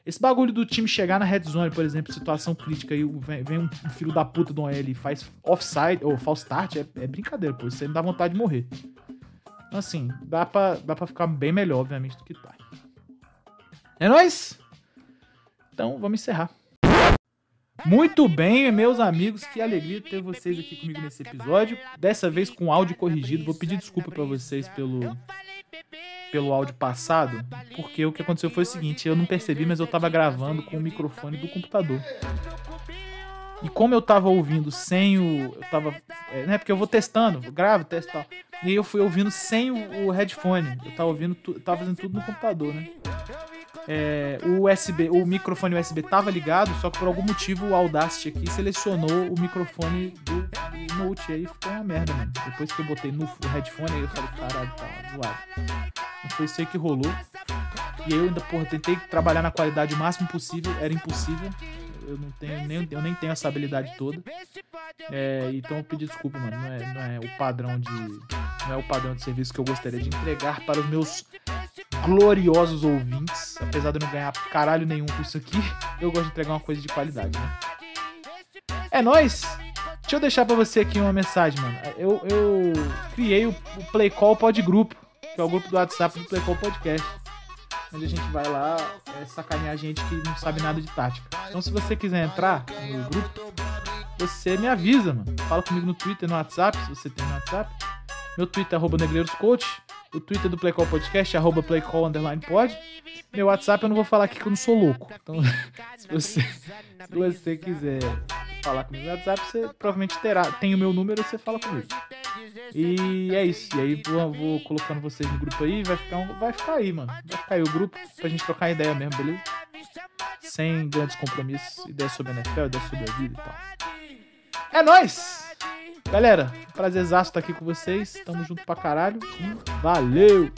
Speaker 2: Esse bagulho do time chegar na red zone, por exemplo, situação crítica, e vem, vem um filho da puta do OL e faz offside ou false start, é, é brincadeira, pô. Isso aí me dá vontade de morrer. Então, assim, dá pra, dá pra ficar bem melhor, obviamente, do que tá. É nóis? Então, vamos encerrar. Muito bem, meus amigos, que alegria ter vocês aqui comigo nesse episódio. Dessa vez com áudio corrigido. Vou pedir desculpa para vocês pelo pelo áudio passado, porque o que aconteceu foi o seguinte, eu não percebi, mas eu tava gravando com o microfone do computador. E como eu tava ouvindo sem o. Eu tava. É, né, porque eu vou testando, gravo, testo tal. E eu fui ouvindo sem o, o headphone. Eu tava ouvindo, eu tava fazendo tudo no computador, né? É, o USB, o microfone USB tava ligado, só que por algum motivo o Audacity aqui selecionou o microfone do, Note. Aí ficou uma merda, mano. Depois que eu botei no headphone, aí eu falei, caralho, tá zoado. Não foi isso aí que rolou. E eu ainda, porra, tentei trabalhar na qualidade o máximo possível, era impossível. Eu não tenho nem, eu nem tenho essa habilidade toda. É, então eu pedi desculpa, mano. Não é, não é o padrão de. Não é o padrão de serviço que eu gostaria de entregar para os meus gloriosos ouvintes. Apesar de eu não ganhar caralho nenhum com isso aqui, eu gosto de entregar uma coisa de qualidade, né? É nóis! Deixa eu deixar pra você aqui uma mensagem, mano. Eu, eu criei o, o Play Call Pod Grupo, que é o grupo do WhatsApp do Play Call Podcast. Onde a gente vai lá é, sacanear gente que não sabe nada de tática. Então, se você quiser entrar no grupo, você me avisa, mano. Fala comigo no Twitter, no WhatsApp, se você tem no WhatsApp. Meu Twitter é negreiroscoach. O Twitter do Playcall Podcast arroba playcall underline pod. Meu WhatsApp eu não vou falar aqui que eu não sou louco. Então, se você, se você quiser falar comigo no WhatsApp, você provavelmente terá. Tem o meu número e você fala comigo. E é isso. E aí vou, vou colocando vocês no grupo aí. Vai ficar, um, vai ficar aí, mano. Vai ficar aí o grupo pra gente trocar ideia mesmo, beleza? Sem grandes compromissos. Ideias sobre a NFL, ideias sobre a vida e tal. É nóis! Galera, prazer estar aqui com vocês. Tamo junto pra caralho. Valeu!